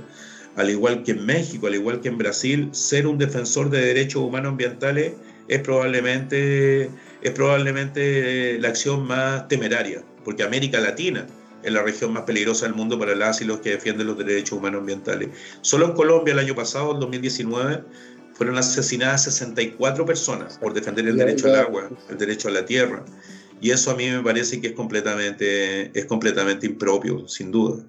[SPEAKER 3] al igual que en México, al igual que en Brasil, ser un defensor de derechos humanos ambientales es probablemente, es probablemente la acción más temeraria, porque América Latina es la región más peligrosa del mundo para las y los que defienden los derechos humanos ambientales. Solo en Colombia el año pasado, en 2019, fueron asesinadas 64 personas por defender el derecho al agua, el derecho a la tierra. Y eso a mí me parece que es completamente, es completamente impropio, sin duda.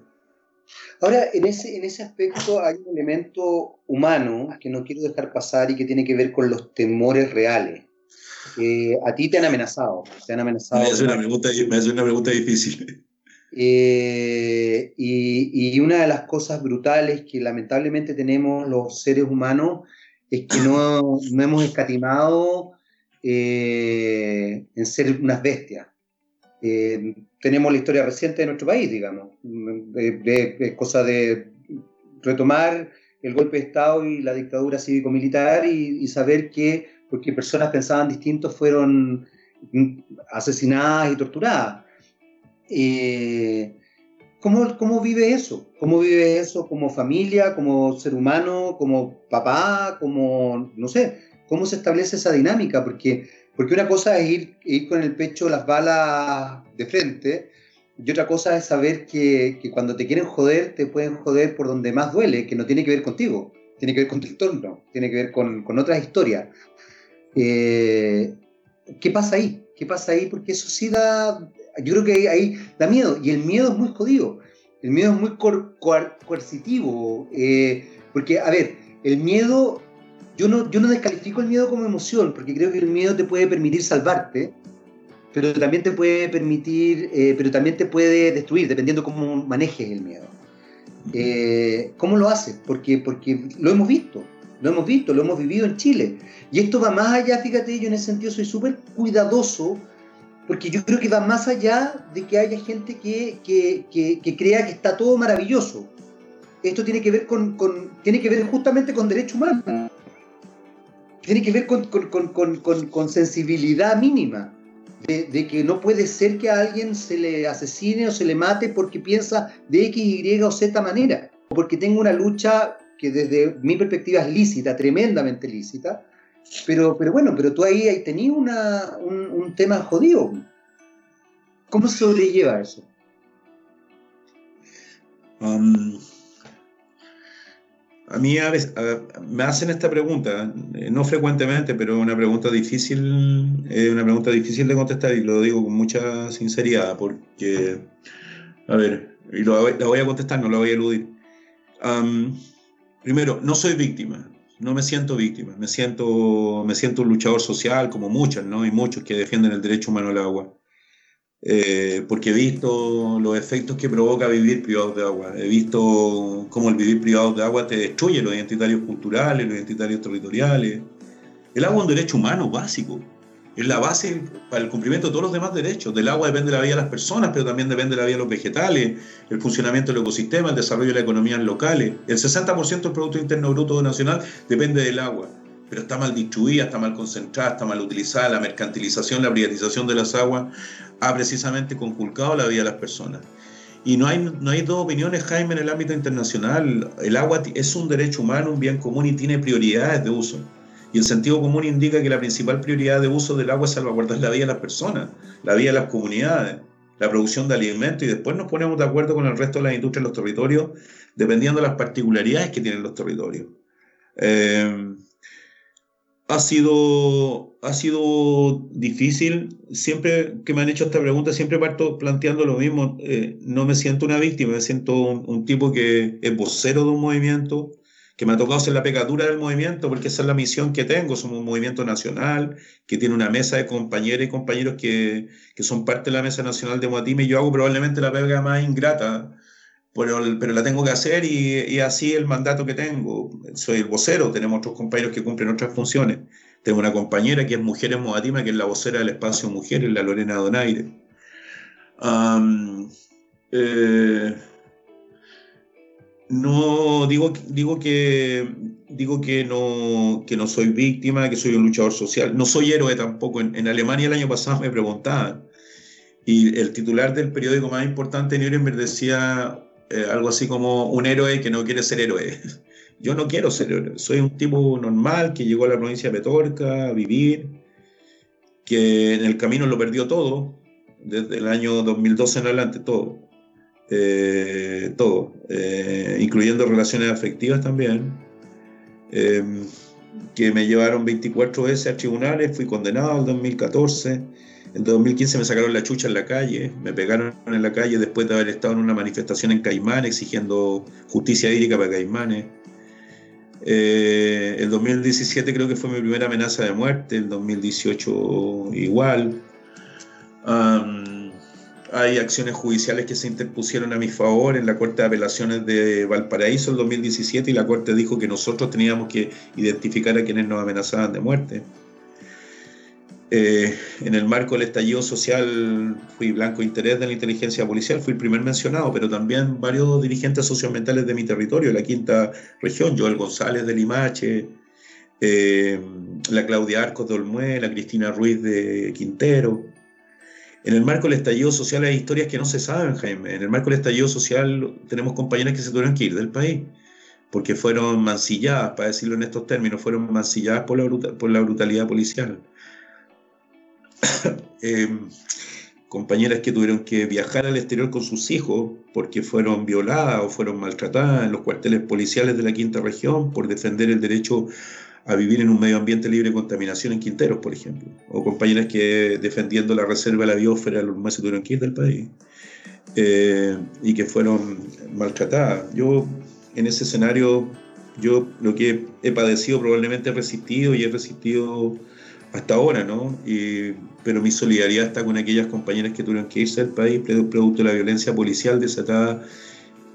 [SPEAKER 2] Ahora, en ese, en ese aspecto hay un elemento humano que no quiero dejar pasar y que tiene que ver con los temores reales. a ti te han amenazado, te han amenazado.
[SPEAKER 3] Me hace una pregunta, me hace una pregunta difícil.
[SPEAKER 2] Eh, y, y, una de las cosas brutales que lamentablemente tenemos los seres humanos es que no, no hemos escatimado eh, en ser unas bestias. Eh, tenemos la historia reciente de nuestro país, digamos. Es cosa de retomar el golpe de Estado y la dictadura cívico-militar y, saber que, porque personas pensaban distintos, fueron asesinadas y torturadas. Eh, ¿cómo, ¿Cómo vive eso? ¿Cómo vive eso como familia, como ser humano, como papá, como, no sé, cómo se establece esa dinámica? Porque porque una cosa es ir, ir con el pecho las balas de frente y otra cosa es saber que, que, cuando te quieren joder, te pueden joder por donde más duele, que no tiene que ver contigo, tiene que ver con tu entorno, tiene que ver con, con otras historias. Eh, ¿Qué pasa ahí? ¿Qué pasa ahí? Porque eso sí da, yo creo que ahí, da miedo, y el miedo es muy jodido, el miedo es muy coercitivo, eh, porque, a ver, el miedo, yo no, yo no descalifico el miedo como emoción, porque creo que el miedo te puede permitir salvarte, pero también te puede permitir, eh, pero también te puede destruir, dependiendo cómo manejes el miedo. Eh, ¿Cómo lo haces? Porque, porque lo hemos visto, lo hemos visto, lo hemos vivido en Chile. Y esto va más allá, fíjate, yo en ese sentido soy súper cuidadoso, porque yo creo que va más allá de que haya gente que, que, que, crea que está todo maravilloso. Esto tiene que ver, con, con tiene que ver justamente con derecho humano. Tiene que ver con, con sensibilidad mínima de, que no puede ser que a alguien se le asesine o se le mate porque piensa de X, Y o Z manera, o porque tenga una lucha que desde mi perspectiva es lícita, tremendamente lícita, pero, pero bueno, pero tú ahí, tenías un, tema jodido. ¿Cómo se sobrelleva eso?
[SPEAKER 3] Um, a mí a veces, me hacen esta pregunta, eh, no frecuentemente, pero una pregunta difícil, es una pregunta difícil de contestar y lo digo con mucha sinceridad porque, a ver, y lo, la voy a contestar, no la voy a eludir. primero, no soy víctima, no me siento víctima, me siento, me siento un luchador social como muchos, ¿no? Y muchos que defienden el derecho humano al agua. Eh, porque he visto los efectos que provoca vivir privados de agua. He visto cómo el vivir privado de agua te destruye los identitarios culturales, los identitarios territoriales. El agua es un derecho humano básico. Es la base para el cumplimiento de todos los demás derechos. Del agua depende la vida de las personas, pero también depende la vida de los vegetales, el funcionamiento del ecosistema, el desarrollo de la economía locales. El 60% del Producto Interno Bruto Nacional depende del agua pero está mal distribuida, está mal concentrada, está mal utilizada. La mercantilización, la privatización de las aguas ha precisamente conculcado la vida de las personas. Y no hay, no hay dos opiniones, Jaime, en el ámbito internacional. El agua es un derecho humano, un bien común y tiene prioridades de uso. Y el sentido común indica que la principal prioridad de uso del agua es salvaguardar la vida de las personas, la vida de las comunidades, la producción de alimentos y después nos ponemos de acuerdo con el resto de las industrias de los territorios, dependiendo de las particularidades que tienen los territorios. Eh, ha sido, ha sido difícil. Siempre que me han hecho esta pregunta, siempre parto planteando lo mismo. Eh, no me siento una víctima, me siento un, tipo que es vocero de un movimiento, que me ha tocado ser la pecadura del movimiento, porque esa es la misión que tengo. Somos un movimiento nacional que tiene una mesa de compañeras y compañeros que, que son parte de la Mesa Nacional de Moatime yo hago probablemente la pega más ingrata pero, la tengo que hacer y, y, así el mandato que tengo. Soy el vocero, tenemos otros compañeros que cumplen otras funciones. Tengo una compañera que es Mujeres Moatima, que es la vocera del espacio Mujeres, la Lorena Donaire. Eh, no digo, digo que digo que no, que no soy víctima, que soy un luchador social. No soy héroe tampoco. En, en Alemania el año pasado me preguntaban. Y el titular del periódico más importante en Nuremberg decía eh, algo así como un héroe que no quiere ser héroe. Yo no quiero ser héroe, soy un tipo normal que llegó a la provincia de Petorca a vivir, que en el camino lo perdió todo, desde el año 2012 en adelante, todo. Eh, todo, eh, incluyendo relaciones afectivas también, que me llevaron 24 veces a tribunales, fui condenado en 2014 en 2015 me sacaron la chucha en la calle, me pegaron en la calle después de haber estado en una manifestación en Caimán exigiendo justicia hídrica para Caimanes. Eh, el 2017 creo que fue mi primera amenaza de muerte, el 2018 igual. hay acciones judiciales que se interpusieron a mi favor en la Corte de Apelaciones de Valparaíso el 2017 y la Corte dijo que nosotros teníamos que identificar a quienes nos amenazaban de muerte. Eh, en el marco del estallido social fui blanco de interés de la inteligencia policial, fui el primer mencionado, pero también varios dirigentes socioambientales de mi territorio, la quinta región, Joel González de Limache, eh, la Claudia Arcos de Olmué, la Cristina Ruiz de Quintero. En el marco del estallido social hay historias que no se saben, Jaime. En el marco del estallido social tenemos compañeras que se tuvieron que ir del país porque fueron mancilladas, para decirlo en estos términos, fueron mancilladas por la, por la brutalidad policial. Em, compañeras que tuvieron que viajar al exterior con sus hijos porque fueron violadas o fueron maltratadas en los cuarteles policiales de la quinta región por defender el derecho a vivir en un medio ambiente libre de contaminación en Quinteros, por ejemplo. O compañeras que defendiendo la reserva de la biosfera los más tuvieron que ir del país eh, y que fueron maltratadas. Yo en ese escenario, yo lo que he padecido probablemente he resistido y he resistido hasta ahora, ¿no? Pero mi solidaridad está con aquellas compañeras que tuvieron que irse del país producto de la violencia policial desatada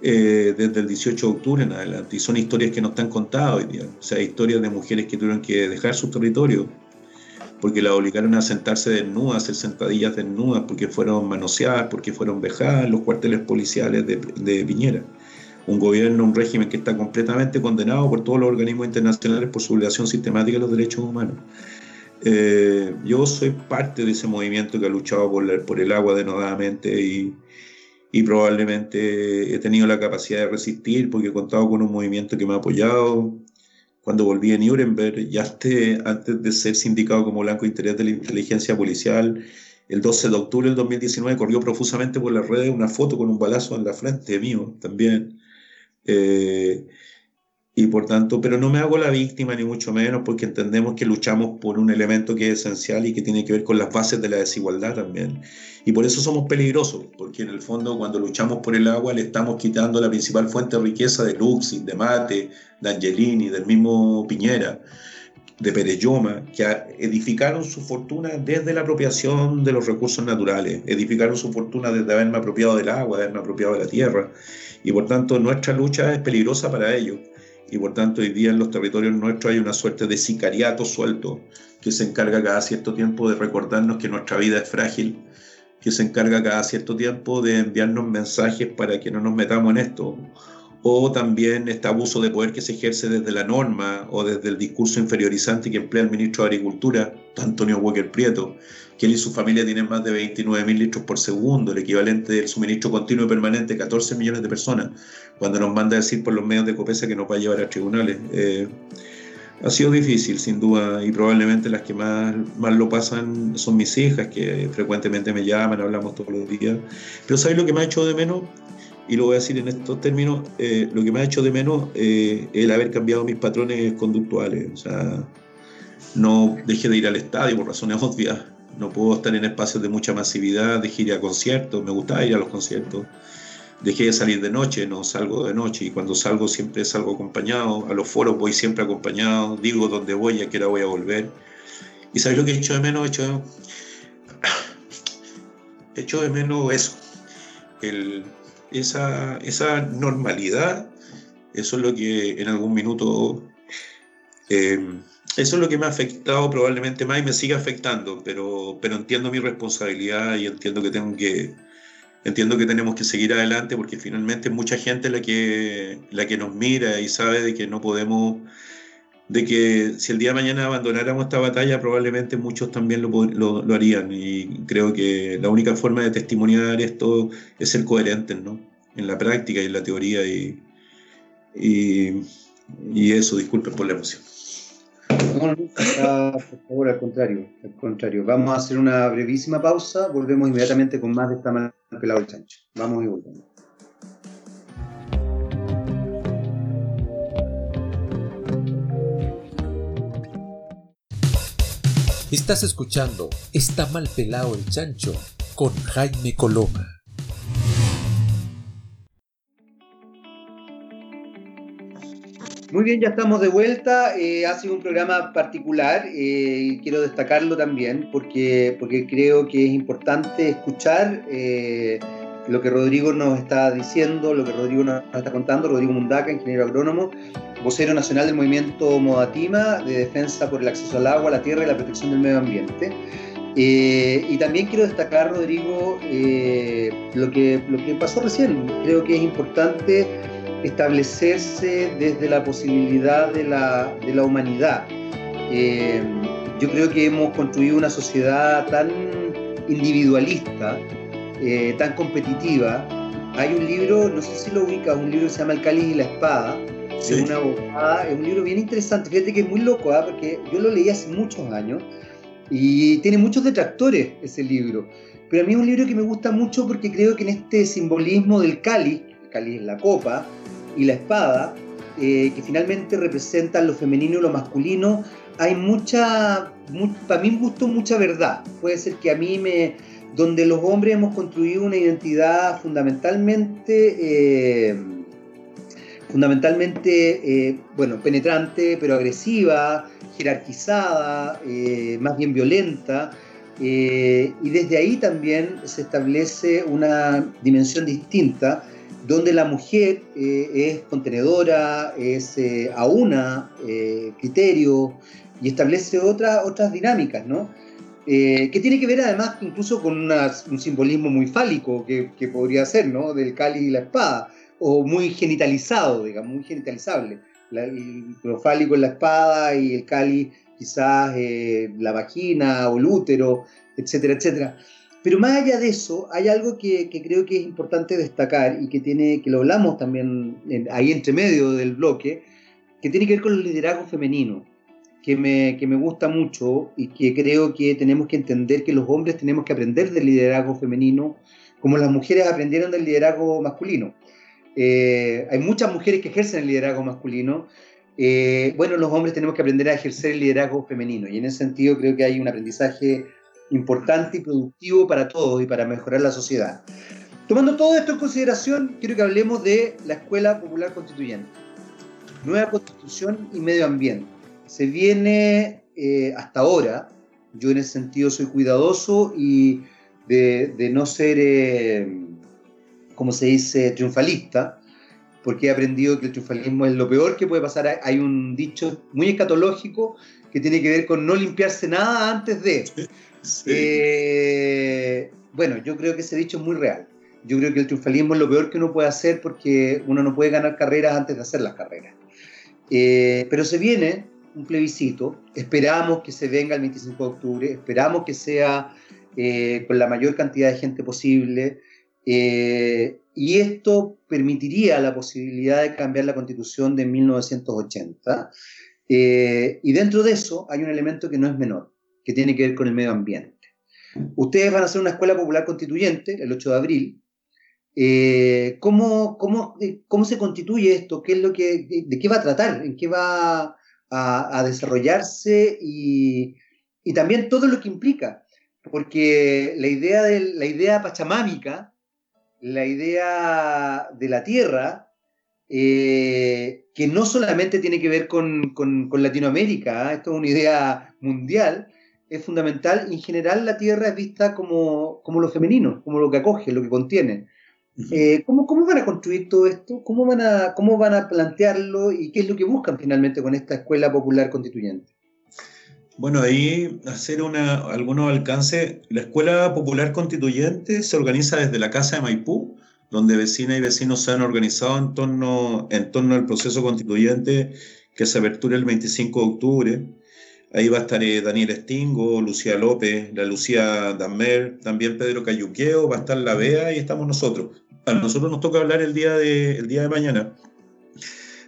[SPEAKER 3] eh, desde el 18 de octubre en adelante. Y son historias que no están contadas hoy día. O sea, historias de mujeres que tuvieron que dejar su territorio porque la obligaron a sentarse desnudas, a hacer sentadillas desnudas, porque fueron manoseadas, porque fueron vejadas en los cuarteles policiales de, de Piñera. Un gobierno, un régimen que está completamente condenado por todos los organismos internacionales por su violación sistemática de los derechos humanos. Eh, yo soy parte de ese movimiento que ha luchado por, por el agua denodadamente y, y, probablemente he tenido la capacidad de resistir porque he contado con un movimiento que me ha apoyado. Cuando volví a Nuremberg, ya antes de ser sindicado como blanco interés de la inteligencia policial, el 12 de octubre del 2019 corrió profusamente por las redes una foto con un balazo en la frente mío también. Eh, y por tanto, pero no me hago la víctima ni mucho menos porque entendemos que luchamos por un elemento que es esencial y que tiene que ver con las bases de la desigualdad también. Y por eso somos peligrosos, porque en el fondo cuando luchamos por el agua le estamos quitando la principal fuente de riqueza de Luxi, de Mate, de Angelini, del mismo Piñera, de Pereyoma, que edificaron su fortuna desde la apropiación de los recursos naturales, edificaron su fortuna desde haberme apropiado del agua, de haberme apropiado de la tierra. Y por tanto nuestra lucha es peligrosa para ellos y por tanto hoy día en los territorios nuestros hay una suerte de sicariato suelto que se encarga cada cierto tiempo de recordarnos que nuestra vida es frágil, que se encarga cada cierto tiempo de enviarnos mensajes para que no nos metamos en esto, o también este abuso de poder que se ejerce desde la norma o desde el discurso inferiorizante que emplea el ministro de Agricultura, Antonio Walker Prieto, que él y su familia tienen más de 29 mil litros por segundo, el equivalente del suministro continuo y permanente de 14 millones de personas, cuando nos manda a decir por los medios de Copesa que nos va a llevar a tribunales. Eh, ha sido difícil, sin duda, y probablemente las que más, más lo pasan son mis hijas, que frecuentemente me llaman, hablamos todos los días. Pero ¿sabes lo que me ha hecho de menos? Y lo voy a decir en estos términos, eh, lo que me ha hecho de menos eh, es el haber cambiado mis patrones conductuales. O sea, no dejé de ir al estadio por razones obvias, no puedo estar en espacios de mucha masividad, dejé ir a conciertos, me gustaba ir a los conciertos. Dejé de salir de noche, no salgo de noche y cuando salgo siempre salgo acompañado. A los foros voy siempre acompañado, digo dónde voy a qué hora voy a volver. ¿Y sabes lo que he hecho de menos? He hecho, he hecho de menos eso, el, esa, esa normalidad. Eso es lo que en algún minuto eh, eso es lo que me ha afectado probablemente más y me sigue afectando, pero, pero entiendo mi responsabilidad y entiendo que tengo que entiendo que tenemos que seguir adelante porque finalmente mucha gente la que la que nos mira y sabe de que no podemos de que si el día de mañana abandonáramos esta batalla probablemente muchos también lo, lo, harían y creo que la única forma de testimoniar esto es ser coherentes ¿no? en la práctica y en la teoría y, y, eso, disculpen por la emoción.
[SPEAKER 2] No, por favor, al contrario, al contrario. Vamos a hacer una brevísima pausa, volvemos inmediatamente con más de esta mal pelado el chancho. Vamos y volvemos.
[SPEAKER 1] Estás escuchando Está mal pelado el chancho con Jaime Coloma.
[SPEAKER 2] Muy bien, ya estamos de vuelta. Eh, ha sido un programa particular eh, y quiero destacarlo también porque, porque creo que es importante escuchar eh, lo que Rodrigo nos está diciendo, lo que Rodrigo nos está contando. Rodrigo Mundaca, ingeniero agrónomo, vocero nacional del movimiento Modatima de defensa por el acceso al agua, la tierra y la protección del medio ambiente. y también quiero destacar, Rodrigo, lo, que, lo que pasó recién. Creo que es importante establecerse desde la posibilidad de la, de la humanidad. Eh, yo creo que hemos construido una sociedad tan individualista, eh, tan competitiva. Hay un libro, no sé si lo ubicas, un libro que se llama El cáliz y la espada, de una abogada. Es un libro bien interesante. Fíjate que es muy loco, ¿ah? porque yo lo leí hace muchos años Y tiene muchos detractores ese libro. Pero a mí es un libro que me gusta mucho porque creo que en este simbolismo del cáliz, el cáliz es la copa, y la espada, eh, que finalmente representan lo femenino y lo masculino, hay mucha, para mí gustó mucha verdad. Puede ser que a mí me, donde los hombres hemos construido una identidad fundamentalmente, eh, fundamentalmente, eh, bueno, penetrante, pero agresiva, jerarquizada, más bien violenta, y desde ahí también se establece una dimensión distinta donde la mujer eh, es contenedora, es eh, aúna eh, criterio y establece otras dinámicas, ¿no? Eh, que tiene que ver además incluso con un simbolismo muy fálico que, podría ser, ¿no? Del cáliz y la espada, o muy genitalizado, digamos, muy genitalizable. lo fálico en la espada y el cáliz quizás la vagina o el útero, etcétera, etcétera. Pero más allá de eso, hay algo que, creo que es importante destacar y que, tiene, que lo hablamos también ahí entre medio del bloque, que tiene que ver con el liderazgo femenino, que me, que me gusta mucho y que creo que tenemos que entender que los hombres tenemos que aprender del liderazgo femenino como las mujeres aprendieron del liderazgo masculino. Eh, hay muchas mujeres que ejercen el liderazgo masculino. Eh, bueno, los hombres tenemos que aprender a ejercer el liderazgo femenino y en ese sentido creo que hay un aprendizaje importante y productivo para todos y para mejorar la sociedad. Tomando todo esto en consideración, quiero que hablemos de la Escuela Popular Constituyente. Nueva Constitución y Medio Ambiente. Se viene eh, hasta ahora, yo en ese sentido soy cuidadoso y de, no ser, eh, como se dice, triunfalista, porque he aprendido que el triunfalismo es lo peor que puede pasar. Hay un dicho muy escatológico que tiene que ver con no limpiarse nada antes de. Eh, bueno, yo creo que ese dicho es muy real. Yo creo que el triunfalismo es lo peor que uno puede hacer porque uno no puede ganar carreras antes de hacer las carreras. Eh, pero se viene un plebiscito, esperamos que se venga el 25 de octubre, esperamos que sea eh, con la mayor cantidad de gente posible, y esto permitiría la posibilidad de cambiar la constitución de 1980. y dentro de eso hay un elemento que no es menor, que tiene que ver con el medio ambiente. Ustedes van a hacer una escuela popular constituyente el 8 de abril. Eh, ¿cómo, cómo, eh, cómo, se constituye esto? ¿Qué es lo que, ¿De qué va a tratar? ¿En qué va a, desarrollarse? Y, y, también todo lo que implica. Porque la idea, de, la idea pachamámica, la idea de la tierra, eh, que no solamente tiene que ver con, con, Latinoamérica, esto es una idea mundial, es fundamental en general la Tierra es vista como, como lo femenino, como lo que acoge, lo que contiene. Eh, ¿cómo, ¿cómo, van a construir todo esto? ¿Cómo van, a, ¿Cómo van a plantearlo? ¿Y qué es lo que buscan finalmente con esta Escuela Popular Constituyente?
[SPEAKER 3] Bueno, ahí hacer una, algunos alcances. La Escuela Popular Constituyente se organiza desde la Casa de Maipú, donde vecinas y vecinos se han organizado en torno, en torno al proceso constituyente que se apertura el 25 de octubre. Ahí va a estar eh, Daniel Estingo, Lucía López, la Lucía Damer, también Pedro Cayuqueo, va a estar la Bea y estamos nosotros. A nosotros nos toca hablar el día de, el día de mañana.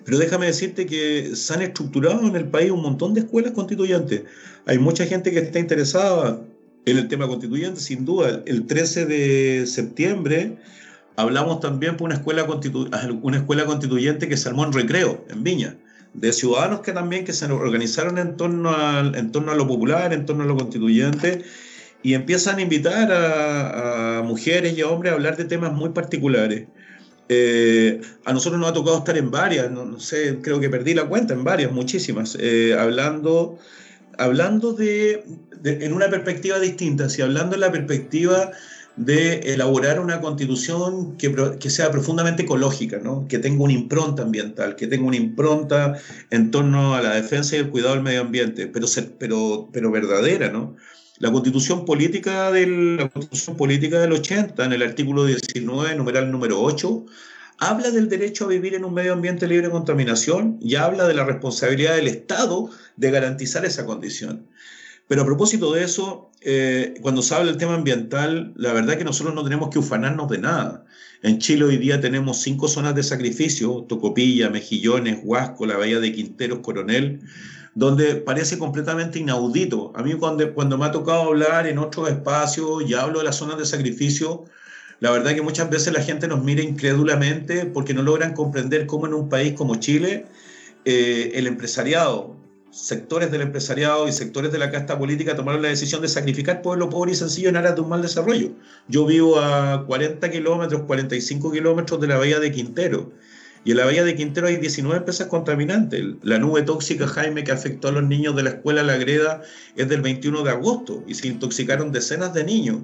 [SPEAKER 3] Pero déjame decirte que se han estructurado en el país un montón de escuelas constituyentes. Hay mucha gente que está interesada en el tema constituyente, sin duda. El 13 de septiembre hablamos también por una escuela, una escuela constituyente que se armó en Recreo, en Viña de ciudadanos que también que se organizaron en torno, en torno a lo popular, en torno a lo constituyente, y empiezan a invitar a, mujeres y a hombres a hablar de temas muy particulares. Eh, a nosotros nos ha tocado estar en varias, no, sé, creo que perdí la cuenta, en varias, muchísimas, eh, hablando, hablando de, de, en una perspectiva distinta, si hablando en la perspectiva de elaborar una constitución que, que, sea profundamente ecológica, ¿no? que tenga una impronta ambiental, que tenga una impronta en torno a la defensa y el cuidado del medio ambiente, pero, pero, pero verdadera. ¿no? La constitución, política del, la constitución política del 80, en el artículo 19, numeral número 8, habla del derecho a vivir en un medio ambiente libre de contaminación y habla de la responsabilidad del Estado de garantizar esa condición. Pero a propósito de eso, eh, cuando se habla del tema ambiental, la verdad es que nosotros no tenemos que ufanarnos de nada. En Chile hoy día tenemos cinco zonas de sacrificio, Tocopilla, Mejillones, Huasco, la Bahía de Quinteros, Coronel, donde parece completamente inaudito. A mí cuando, cuando me ha tocado hablar en otros espacios y hablo de las zonas de sacrificio, la verdad que muchas veces la gente nos mira incrédulamente porque no logran comprender cómo en un país como Chile eh, el empresariado, sectores del empresariado y sectores de la casta política tomaron la decisión de sacrificar pueblo pobre y sencillo en aras de un mal desarrollo. Yo vivo a 40 kilómetros, 45 kilómetros de la bahía de Quintero. Y en la bahía de Quintero hay 19 empresas contaminantes. La nube tóxica, Jaime, que afectó a los niños de la escuela La Greda es del 21 de agosto y se intoxicaron decenas de niños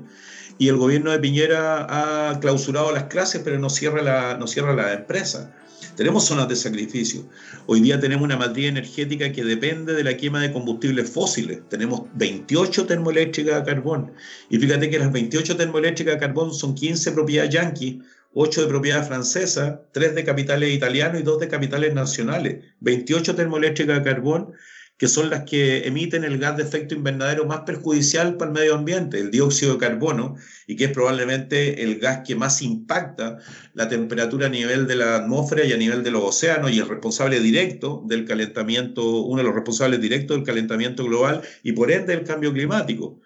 [SPEAKER 3] y el gobierno de Piñera ha clausurado las clases, pero no cierra la, no cierra la empresa. Tenemos zonas de sacrificio. Hoy día tenemos una matriz energética que depende de la quema de combustibles fósiles. Tenemos 28 termoeléctricas a carbón. Y fíjate que las 28 termoeléctricas a carbón son 15 propiedades yanqui, 8 de propiedad francesa, 3 de capitales italianos y 2 de capitales nacionales. 28 termoeléctricas a carbón que son las que emiten el gas de efecto invernadero más perjudicial para el medio ambiente, el dióxido de carbono, y que es probablemente el gas que más impacta la temperatura a nivel de la atmósfera y a nivel de los océanos, y el responsable directo del calentamiento, uno de los responsables directos del calentamiento global y por ende del cambio climático.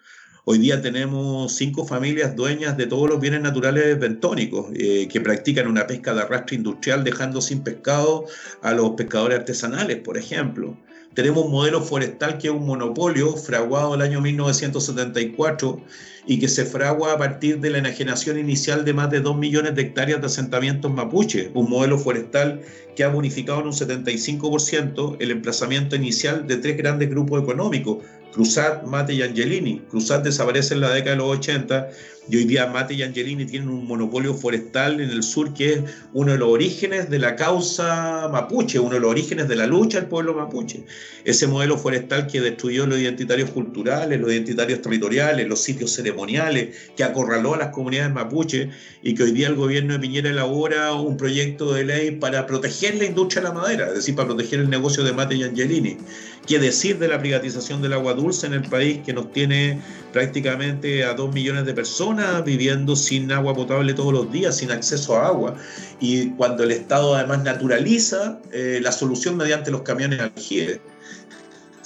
[SPEAKER 3] Hoy día tenemos cinco familias dueñas de todos los bienes naturales bentónicos eh, que practican una pesca de arrastre industrial dejando sin pescado a los pescadores artesanales, por ejemplo. Tenemos un modelo forestal que es un monopolio fraguado el año 1974 y que se fragua a partir de la enajenación inicial de más de 2 millones de hectáreas de asentamientos mapuche, un modelo forestal que ha bonificado en un 75% el emplazamiento inicial de tres grandes grupos económicos, Cruzat, Mate y Angelini. Cruzat desaparece en la década de los 80 y hoy día Mate y Angelini tienen un monopolio forestal en el sur que es uno de los orígenes de la causa mapuche, uno de los orígenes de la lucha del pueblo mapuche. Ese modelo forestal que destruyó los identitarios culturales, los identitarios territoriales, los sitios ceremoniales, que acorraló a las comunidades mapuche y que hoy día el gobierno de Piñera elabora un proyecto de ley para proteger la industria de la madera, es decir, para proteger el negocio de Mate y Angelini. ¿Qué decir de la privatización del agua dulce en el país que nos tiene prácticamente a dos millones de personas viviendo sin agua potable todos los días, sin acceso a agua? Y cuando el Estado además naturaliza eh, la solución mediante los camiones aljibe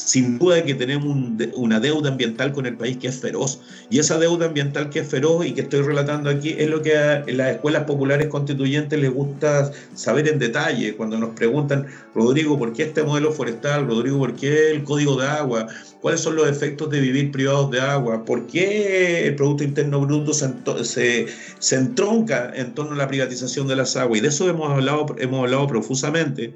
[SPEAKER 3] sin duda que tenemos una deuda ambiental con el país que es feroz. Y esa deuda ambiental que es feroz y que estoy relatando aquí es lo que a las escuelas populares constituyentes les gusta saber en detalle. Cuando nos preguntan, Rodrigo, ¿por qué este modelo forestal? Rodrigo, ¿por qué el código de agua? ¿Cuáles son los efectos de vivir privados de agua? ¿Por qué el Producto Interno Bruto se, se, entronca en torno a la privatización de las aguas? Y de eso hemos hablado, hemos hablado profusamente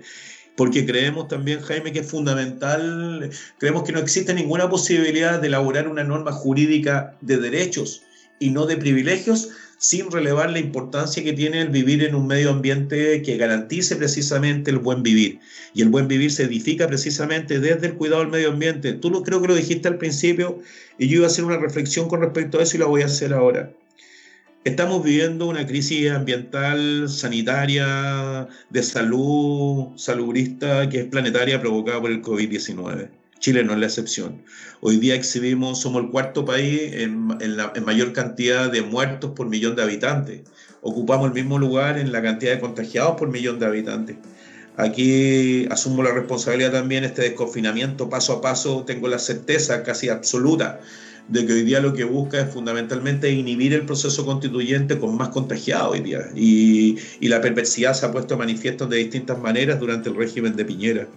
[SPEAKER 3] porque creemos también, Jaime, que es fundamental, creemos que no existe ninguna posibilidad de elaborar una norma jurídica de derechos y no de privilegios sin relevar la importancia que tiene el vivir en un medio ambiente que garantice precisamente el buen vivir. Y el buen vivir se edifica precisamente desde el cuidado del medio ambiente. Tú lo, creo que lo dijiste al principio y yo iba a hacer una reflexión con respecto a eso y la voy a hacer ahora. Estamos viviendo una crisis ambiental, sanitaria, de salud, salubrista, que es planetaria provocada por el COVID-19. Chile no es la excepción. Hoy día exhibimos, somos el cuarto país en, mayor cantidad de muertos por millón de habitantes. Ocupamos el mismo lugar en la cantidad de contagiados por millón de habitantes. Aquí asumo la responsabilidad también, este desconfinamiento paso a paso, tengo la certeza casi absoluta de que hoy día lo que busca es fundamentalmente inhibir el proceso constituyente con más contagiados hoy día. Y, y la perversidad se ha puesto manifiesto de distintas maneras durante el régimen de Piñera.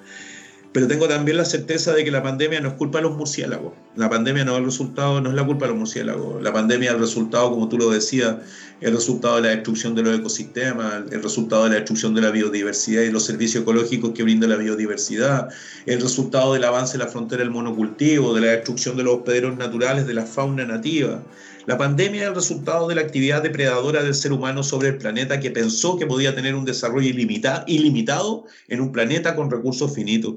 [SPEAKER 3] Pero tengo también la certeza de que la pandemia no es culpa de los murciélagos. La pandemia no es el resultado, no es la culpa de los murciélagos. La pandemia es el resultado, como tú lo decías, el resultado de la destrucción de los ecosistemas, el resultado de la destrucción de la biodiversidad y los servicios ecológicos que brinda la biodiversidad, el resultado del avance de la frontera del monocultivo, de la destrucción de los hospederos naturales, de la fauna nativa. La pandemia es el resultado de la actividad depredadora del ser humano sobre el planeta que pensó que podía tener un desarrollo ilimitado en un planeta con recursos finitos.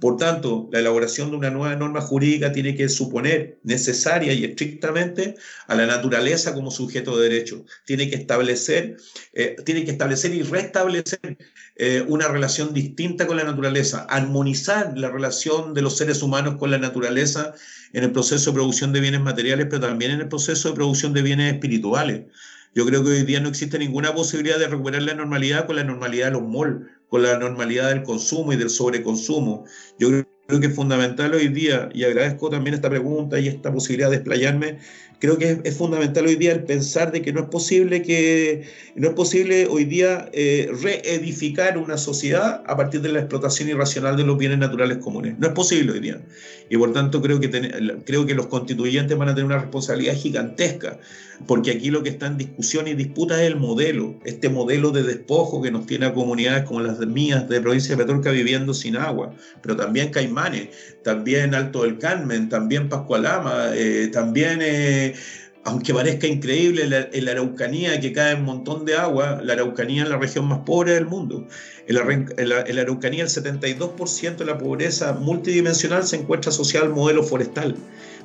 [SPEAKER 3] Por tanto, la elaboración de una nueva norma jurídica tiene que suponer necesaria y estrictamente a la naturaleza como sujeto de derecho. Tiene que establecer, eh, tiene que establecer y restablecer eh, una relación distinta con la naturaleza, armonizar la relación de los seres humanos con la naturaleza en el proceso de producción de bienes materiales, pero también en el proceso de producción de bienes espirituales. Yo creo que hoy día no existe ninguna posibilidad de recuperar la normalidad con la normalidad de los malls, con la normalidad del consumo y del sobreconsumo. Yo creo que es fundamental hoy día, y agradezco también esta pregunta y esta posibilidad de explayarme, creo que es, fundamental hoy día el pensar de que no es posible que no es posible hoy día eh, reedificar una sociedad a partir de la explotación irracional de los bienes naturales comunes. No es posible hoy día. Y por tanto creo que, creo que los constituyentes van a tener una responsabilidad gigantesca, porque aquí lo que está en discusión y disputa es el modelo, este modelo de despojo que nos tiene a comunidades como las mías de provincia de Petorca viviendo sin agua, pero también Caimanes, también Alto del Carmen, también Pascualama, eh, también... Eh, aunque parezca increíble, en la, Araucanía que cae un montón de agua, la Araucanía es la región más pobre del mundo. En la, Araucanía el 72% de la pobreza multidimensional se encuentra asociada al modelo forestal,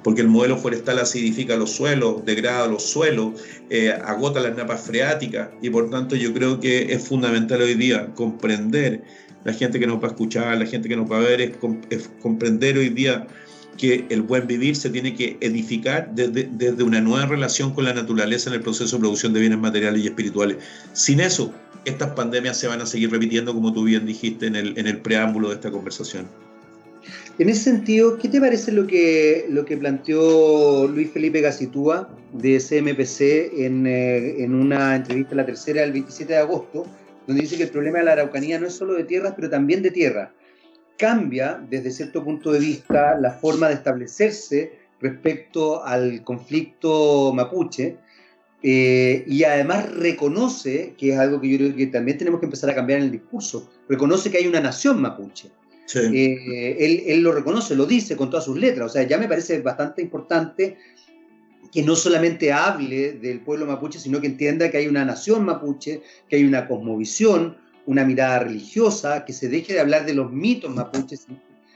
[SPEAKER 3] porque el modelo forestal acidifica los suelos, degrada los suelos, eh, agota las napas freáticas y por tanto yo creo que es fundamental hoy día comprender, la gente que nos va a escuchar, la gente que nos va a ver, es comprender hoy día que el buen vivir se tiene que edificar desde, una nueva relación con la naturaleza en el proceso de producción de bienes materiales y espirituales. Sin eso, estas pandemias se van a seguir repitiendo, como tú bien dijiste en el, en el preámbulo de esta conversación.
[SPEAKER 2] En ese sentido, ¿qué te parece lo que, lo que planteó Luis Felipe Gacitúa de CMPC en, eh, en una entrevista, la tercera, el 27 de agosto, donde dice que el problema de la Araucanía no es solo de tierras, pero también de tierra? Cambia desde cierto punto de vista la forma de establecerse respecto al conflicto mapuche eh, y además reconoce, que es algo que yo creo que también tenemos que empezar a cambiar en el discurso, reconoce que hay una nación mapuche. Eh, él, él, lo reconoce, lo dice con todas sus letras, o sea, ya me parece bastante importante que no solamente hable del pueblo mapuche, sino que entienda que hay una nación mapuche, que hay una cosmovisión, una mirada religiosa, que se deje de hablar de los mitos mapuches,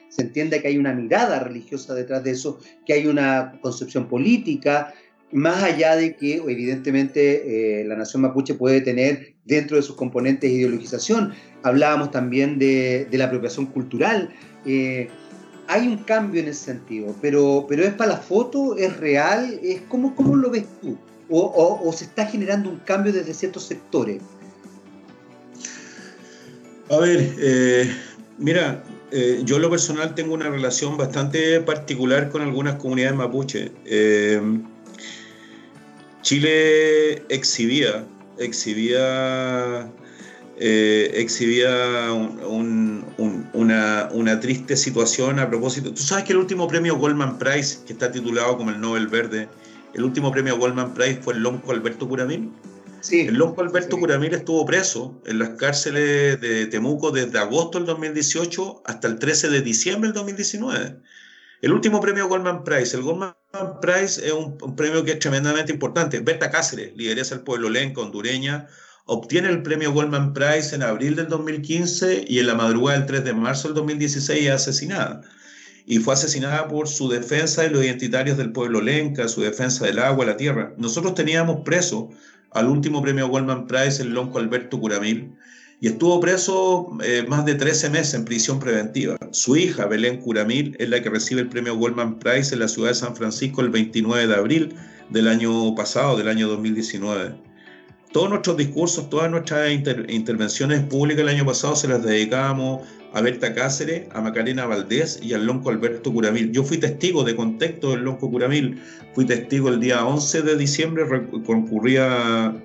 [SPEAKER 2] se entienda que hay una mirada religiosa detrás de eso, que hay una concepción política, más allá de que evidentemente eh, la nación mapuche puede tener dentro de sus componentes ideologización. Hablábamos también de, la apropiación cultural. Eh, hay un cambio en ese sentido, pero, pero es para la foto, es real, es ¿cómo, cómo lo ves tú? O, o se está generando un cambio desde ciertos sectores.
[SPEAKER 3] A ver, eh, mira, eh, yo en lo personal tengo una relación bastante particular con algunas comunidades mapuche. Eh, Chile exhibía, exhibía, exhibía una, triste situación a propósito. Tú sabes que el último premio Goldman Prize, que está titulado como el Nobel Verde, el último premio Goldman Prize fue el Lonco Alberto El loco Alberto Curamil estuvo preso en las cárceles de Temuco desde agosto del 2018 hasta el 13 de diciembre del 2019. El último premio Goldman Prize. El Goldman Prize es un, premio que es tremendamente importante. Berta Cáceres, lideresa del pueblo lenca hondureña, obtiene el premio Goldman Prize en abril del 2015 y en la madrugada del 3 de marzo del 2016 es asesinada. Y fue asesinada por su defensa de los identitarios del pueblo lenca, su defensa del agua, la tierra. Nosotros teníamos preso al último premio Goldman Prize, el lonco Alberto Curamil, y estuvo preso eh, más de 13 meses en prisión preventiva. Su hija, Belén Curamil, es la que recibe el premio Goldman Prize en la ciudad de San Francisco el 29 de abril del año pasado, del año 2019. Todos nuestros discursos, todas nuestras intervenciones públicas el año pasado se las dedicábamos a Berta Cáceres, a Macarena Valdés y al lonco Alberto Curamil. Yo fui testigo de contexto del lonco Curamil, fui testigo el día 11 de diciembre, concurría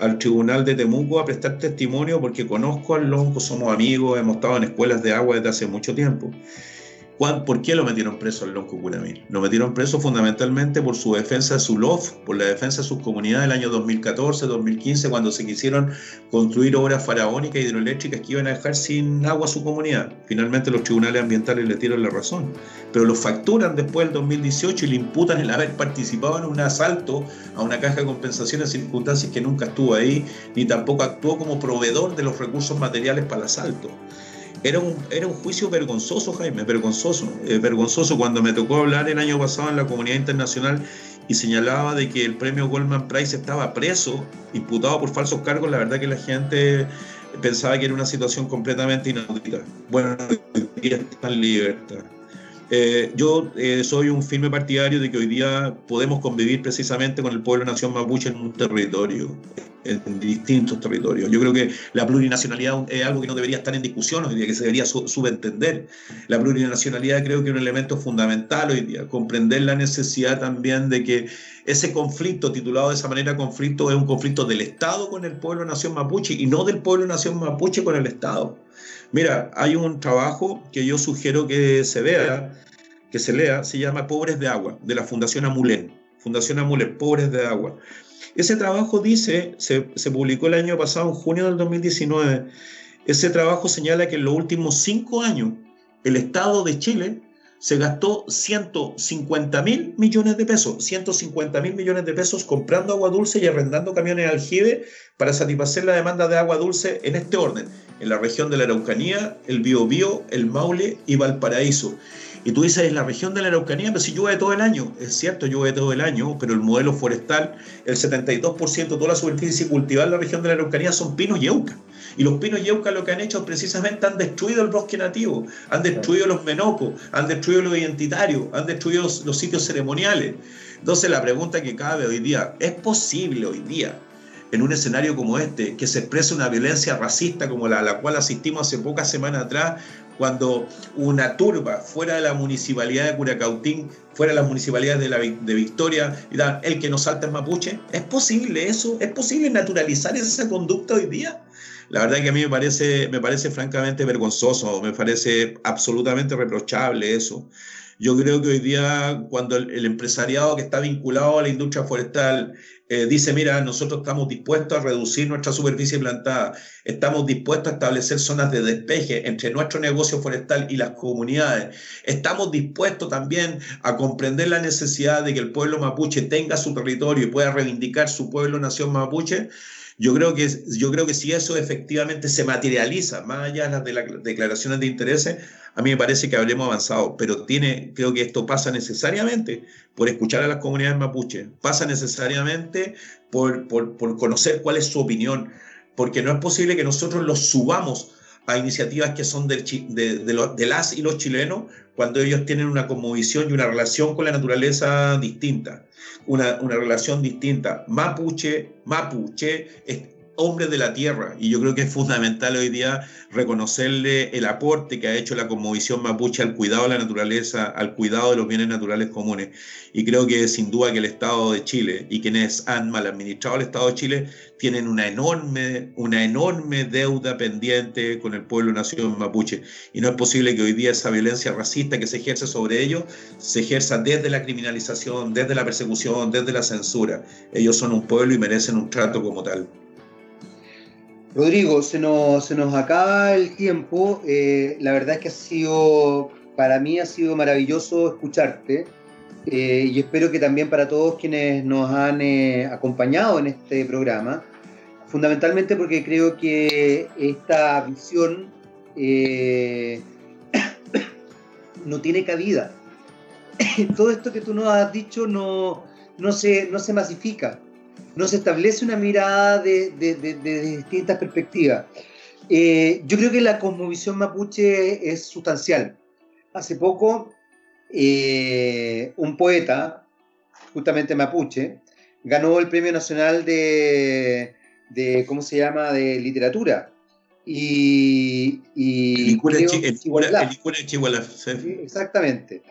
[SPEAKER 3] al tribunal de Temuco a prestar testimonio porque conozco al lonco, somos amigos, hemos estado en escuelas de agua desde hace mucho tiempo. ¿Por qué lo metieron preso al Lonco Curamil? Lo metieron preso fundamentalmente por su defensa de su LOF, por la defensa de sus comunidades el año 2014, 2015, cuando se quisieron construir obras faraónicas hidroeléctricas que iban a dejar sin agua a su comunidad. Finalmente los tribunales ambientales le dieron la razón, pero lo facturan después del 2018 y le imputan el haber participado en un asalto a una caja de compensación en circunstancias que nunca estuvo ahí, ni tampoco actuó como proveedor de los recursos materiales para el asalto. Era un, era un juicio vergonzoso, Jaime, vergonzoso. Eh, vergonzoso cuando me tocó hablar el año pasado en la comunidad internacional y señalaba de que el premio Goldman Prize estaba preso, imputado por falsos cargos, la verdad que la gente pensaba que era una situación completamente inaudita. Bueno, hoy día está en libertad. Eh, yo eh, soy un firme partidario de que hoy día podemos convivir precisamente con el pueblo nación mapuche en un territorio, en, distintos territorios. Yo creo que la plurinacionalidad es algo que no debería estar en discusión hoy día, que se debería subentender. La plurinacionalidad creo que es un elemento fundamental hoy día, comprender la necesidad también de que ese conflicto, titulado de esa manera conflicto, es un conflicto del Estado con el pueblo nación mapuche y no del pueblo nación mapuche con el Estado. Mira, hay un trabajo que yo sugiero que se vea, que se lea, se llama Pobres de Agua, de la Fundación Amulén. Fundación Amulén, Pobres de Agua. Ese trabajo dice, se, se, publicó el año pasado, en junio del 2019, ese trabajo señala que en los últimos cinco años el Estado de Chile se gastó 150 mil millones de pesos, 150 mil millones de pesos comprando agua dulce y arrendando camiones aljibe para satisfacer la demanda de agua dulce en este orden, en la región de la Araucanía, el Biobío, el Maule y Valparaíso. Y tú dices, en la región de la Araucanía, pero si llueve todo el año. Es cierto, llueve todo el año, pero el modelo forestal, el 72% de toda la superficie cultivada en la región de la Araucanía son pinos y eucas. Y los pinos y eucas lo que han hecho precisamente han destruido el bosque nativo, han destruido los menocos, han destruido los identitarios, han destruido los sitios ceremoniales. Entonces la pregunta que cabe hoy día, ¿es posible hoy día en un escenario como este, que se exprese una violencia racista como la a la cual asistimos hace pocas semanas atrás, cuando una turba fuera de la municipalidad de Curacautín, fuera de las municipalidades de, la, de Victoria, y el que nos salta es mapuche, ¿es posible eso? ¿Es posible naturalizar esa conducta hoy día? La verdad que a mí me parece, me parece francamente vergonzoso, me parece absolutamente reprochable eso. Yo creo que hoy día, cuando el, empresariado que está vinculado a la industria forestal eh, dice, mira, nosotros estamos dispuestos a reducir nuestra superficie plantada, estamos dispuestos a establecer zonas de despeje entre nuestro negocio forestal y las comunidades, estamos dispuestos también a comprender la necesidad de que el pueblo mapuche tenga su territorio y pueda reivindicar su pueblo nación mapuche, yo creo que, yo creo que si eso efectivamente se materializa, más allá de las declaraciones de intereses, a mí me parece que habremos avanzado, pero tiene, creo que esto pasa necesariamente por escuchar a las comunidades mapuche, pasa necesariamente por, por, por conocer cuál es su opinión, porque no es posible que nosotros los subamos a iniciativas que son de, de, de, las y los chilenos cuando ellos tienen una conmovisión y una relación con la naturaleza distinta, una, una relación distinta. Mapuche, mapuche, hombre de la tierra. Y yo creo que es fundamental hoy día reconocerle el aporte que ha hecho la conmovisión mapuche al cuidado de la naturaleza, al cuidado de los bienes naturales comunes. Y creo que sin duda que el Estado de Chile y quienes han mal administrado el Estado de Chile tienen una enorme, una enorme deuda pendiente con el pueblo nación mapuche. Y no es posible que hoy día esa violencia racista que se ejerce sobre ellos se ejerza desde la criminalización, desde la persecución, desde la censura. Ellos son un pueblo y merecen un trato como tal.
[SPEAKER 2] Rodrigo, se nos, se nos acaba el tiempo. Eh, la verdad es que ha sido, para mí ha sido maravilloso escucharte eh, y espero que también para todos quienes nos han eh, acompañado en este programa, fundamentalmente porque creo que esta visión no tiene cabida. Todo esto que tú nos has dicho no, no, se, no se masifica no se establece una mirada de, distintas perspectivas. Eh, yo creo que la cosmovisión mapuche es sustancial. Hace poco, eh, un poeta, justamente mapuche, ganó el Premio Nacional de, ¿cómo se llama?, de literatura. Y, y Exactamente.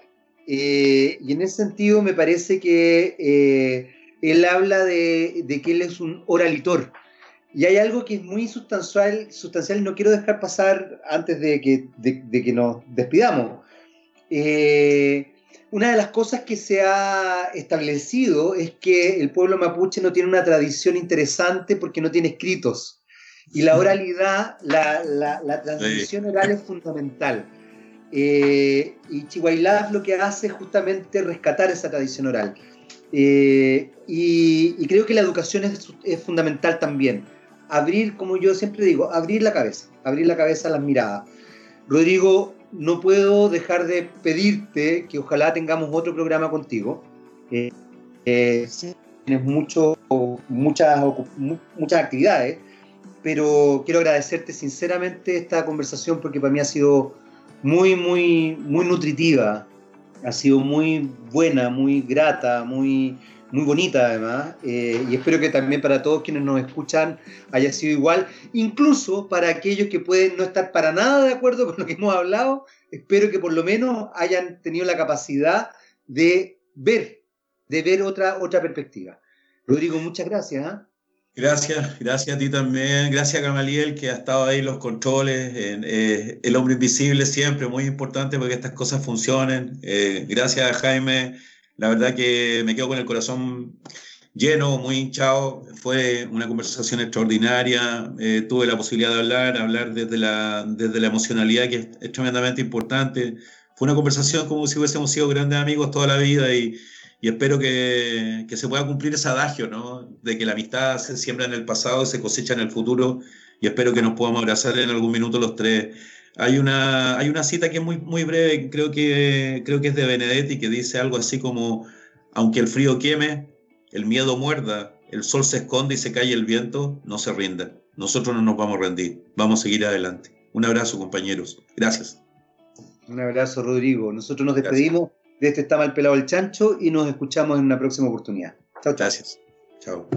[SPEAKER 2] Eh, y en ese sentido me parece que él habla de, que él es un oralitor. Y hay algo que es muy sustancial, sustancial no quiero dejar pasar antes de que, de, que nos despidamos. Eh, una de las cosas que se ha establecido es que el pueblo mapuche no tiene una tradición interesante porque no tiene escritos. Y la oralidad, la, la, transmisión oral es fundamental. Eh, y Chihuahua lo que hace es justamente rescatar esa tradición oral. Eh, y, creo que la educación es, fundamental también. Abrir, como yo siempre digo, abrir la cabeza, abrir la cabeza a las miradas. Rodrigo, no puedo dejar de pedirte que ojalá tengamos otro programa contigo. Eh, eh, tienes mucho, muchas, muchas actividades, pero quiero agradecerte sinceramente esta conversación porque para mí ha sido muy, muy, muy nutritiva Ha sido muy buena, muy grata, muy, muy bonita además, eh, y espero que también para todos quienes nos escuchan haya sido igual, incluso para aquellos que pueden no estar para nada de acuerdo con lo que hemos hablado, espero que por lo menos hayan tenido la capacidad de ver, de ver otra, otra perspectiva. Rodrigo, muchas gracias. ¿ah?
[SPEAKER 3] Gracias, gracias a ti también, gracias a Gamaliel que ha estado ahí los controles, eh, el hombre invisible siempre, muy importante porque estas cosas funcionen. Eh, gracias a Jaime la verdad que me quedo con el corazón lleno, muy hinchado. Fue una conversación extraordinaria. Eh, tuve la posibilidad de hablar, hablar desde la, desde la emocionalidad, que es, tremendamente importante. Fue una conversación como si hubiésemos sido grandes amigos toda la vida y, y espero que, que, se pueda cumplir ese adagio, ¿no? De que la amistad se siembra en el pasado y se cosecha en el futuro. Y espero que nos podamos abrazar en algún minuto los tres. Hay una, hay una cita que es muy, muy breve, creo que, creo que es de Benedetti, que dice algo así como, aunque el frío queme, el miedo muerda, el sol se esconde y se cae el viento, no se rinda. Nosotros no nos vamos a rendir, vamos a seguir adelante. Un abrazo, compañeros. Gracias.
[SPEAKER 2] Un abrazo, Rodrigo. Nosotros nos despedimos de este Está mal pelado el chancho y nos escuchamos en una próxima oportunidad.
[SPEAKER 3] Chao, Gracias. Chao.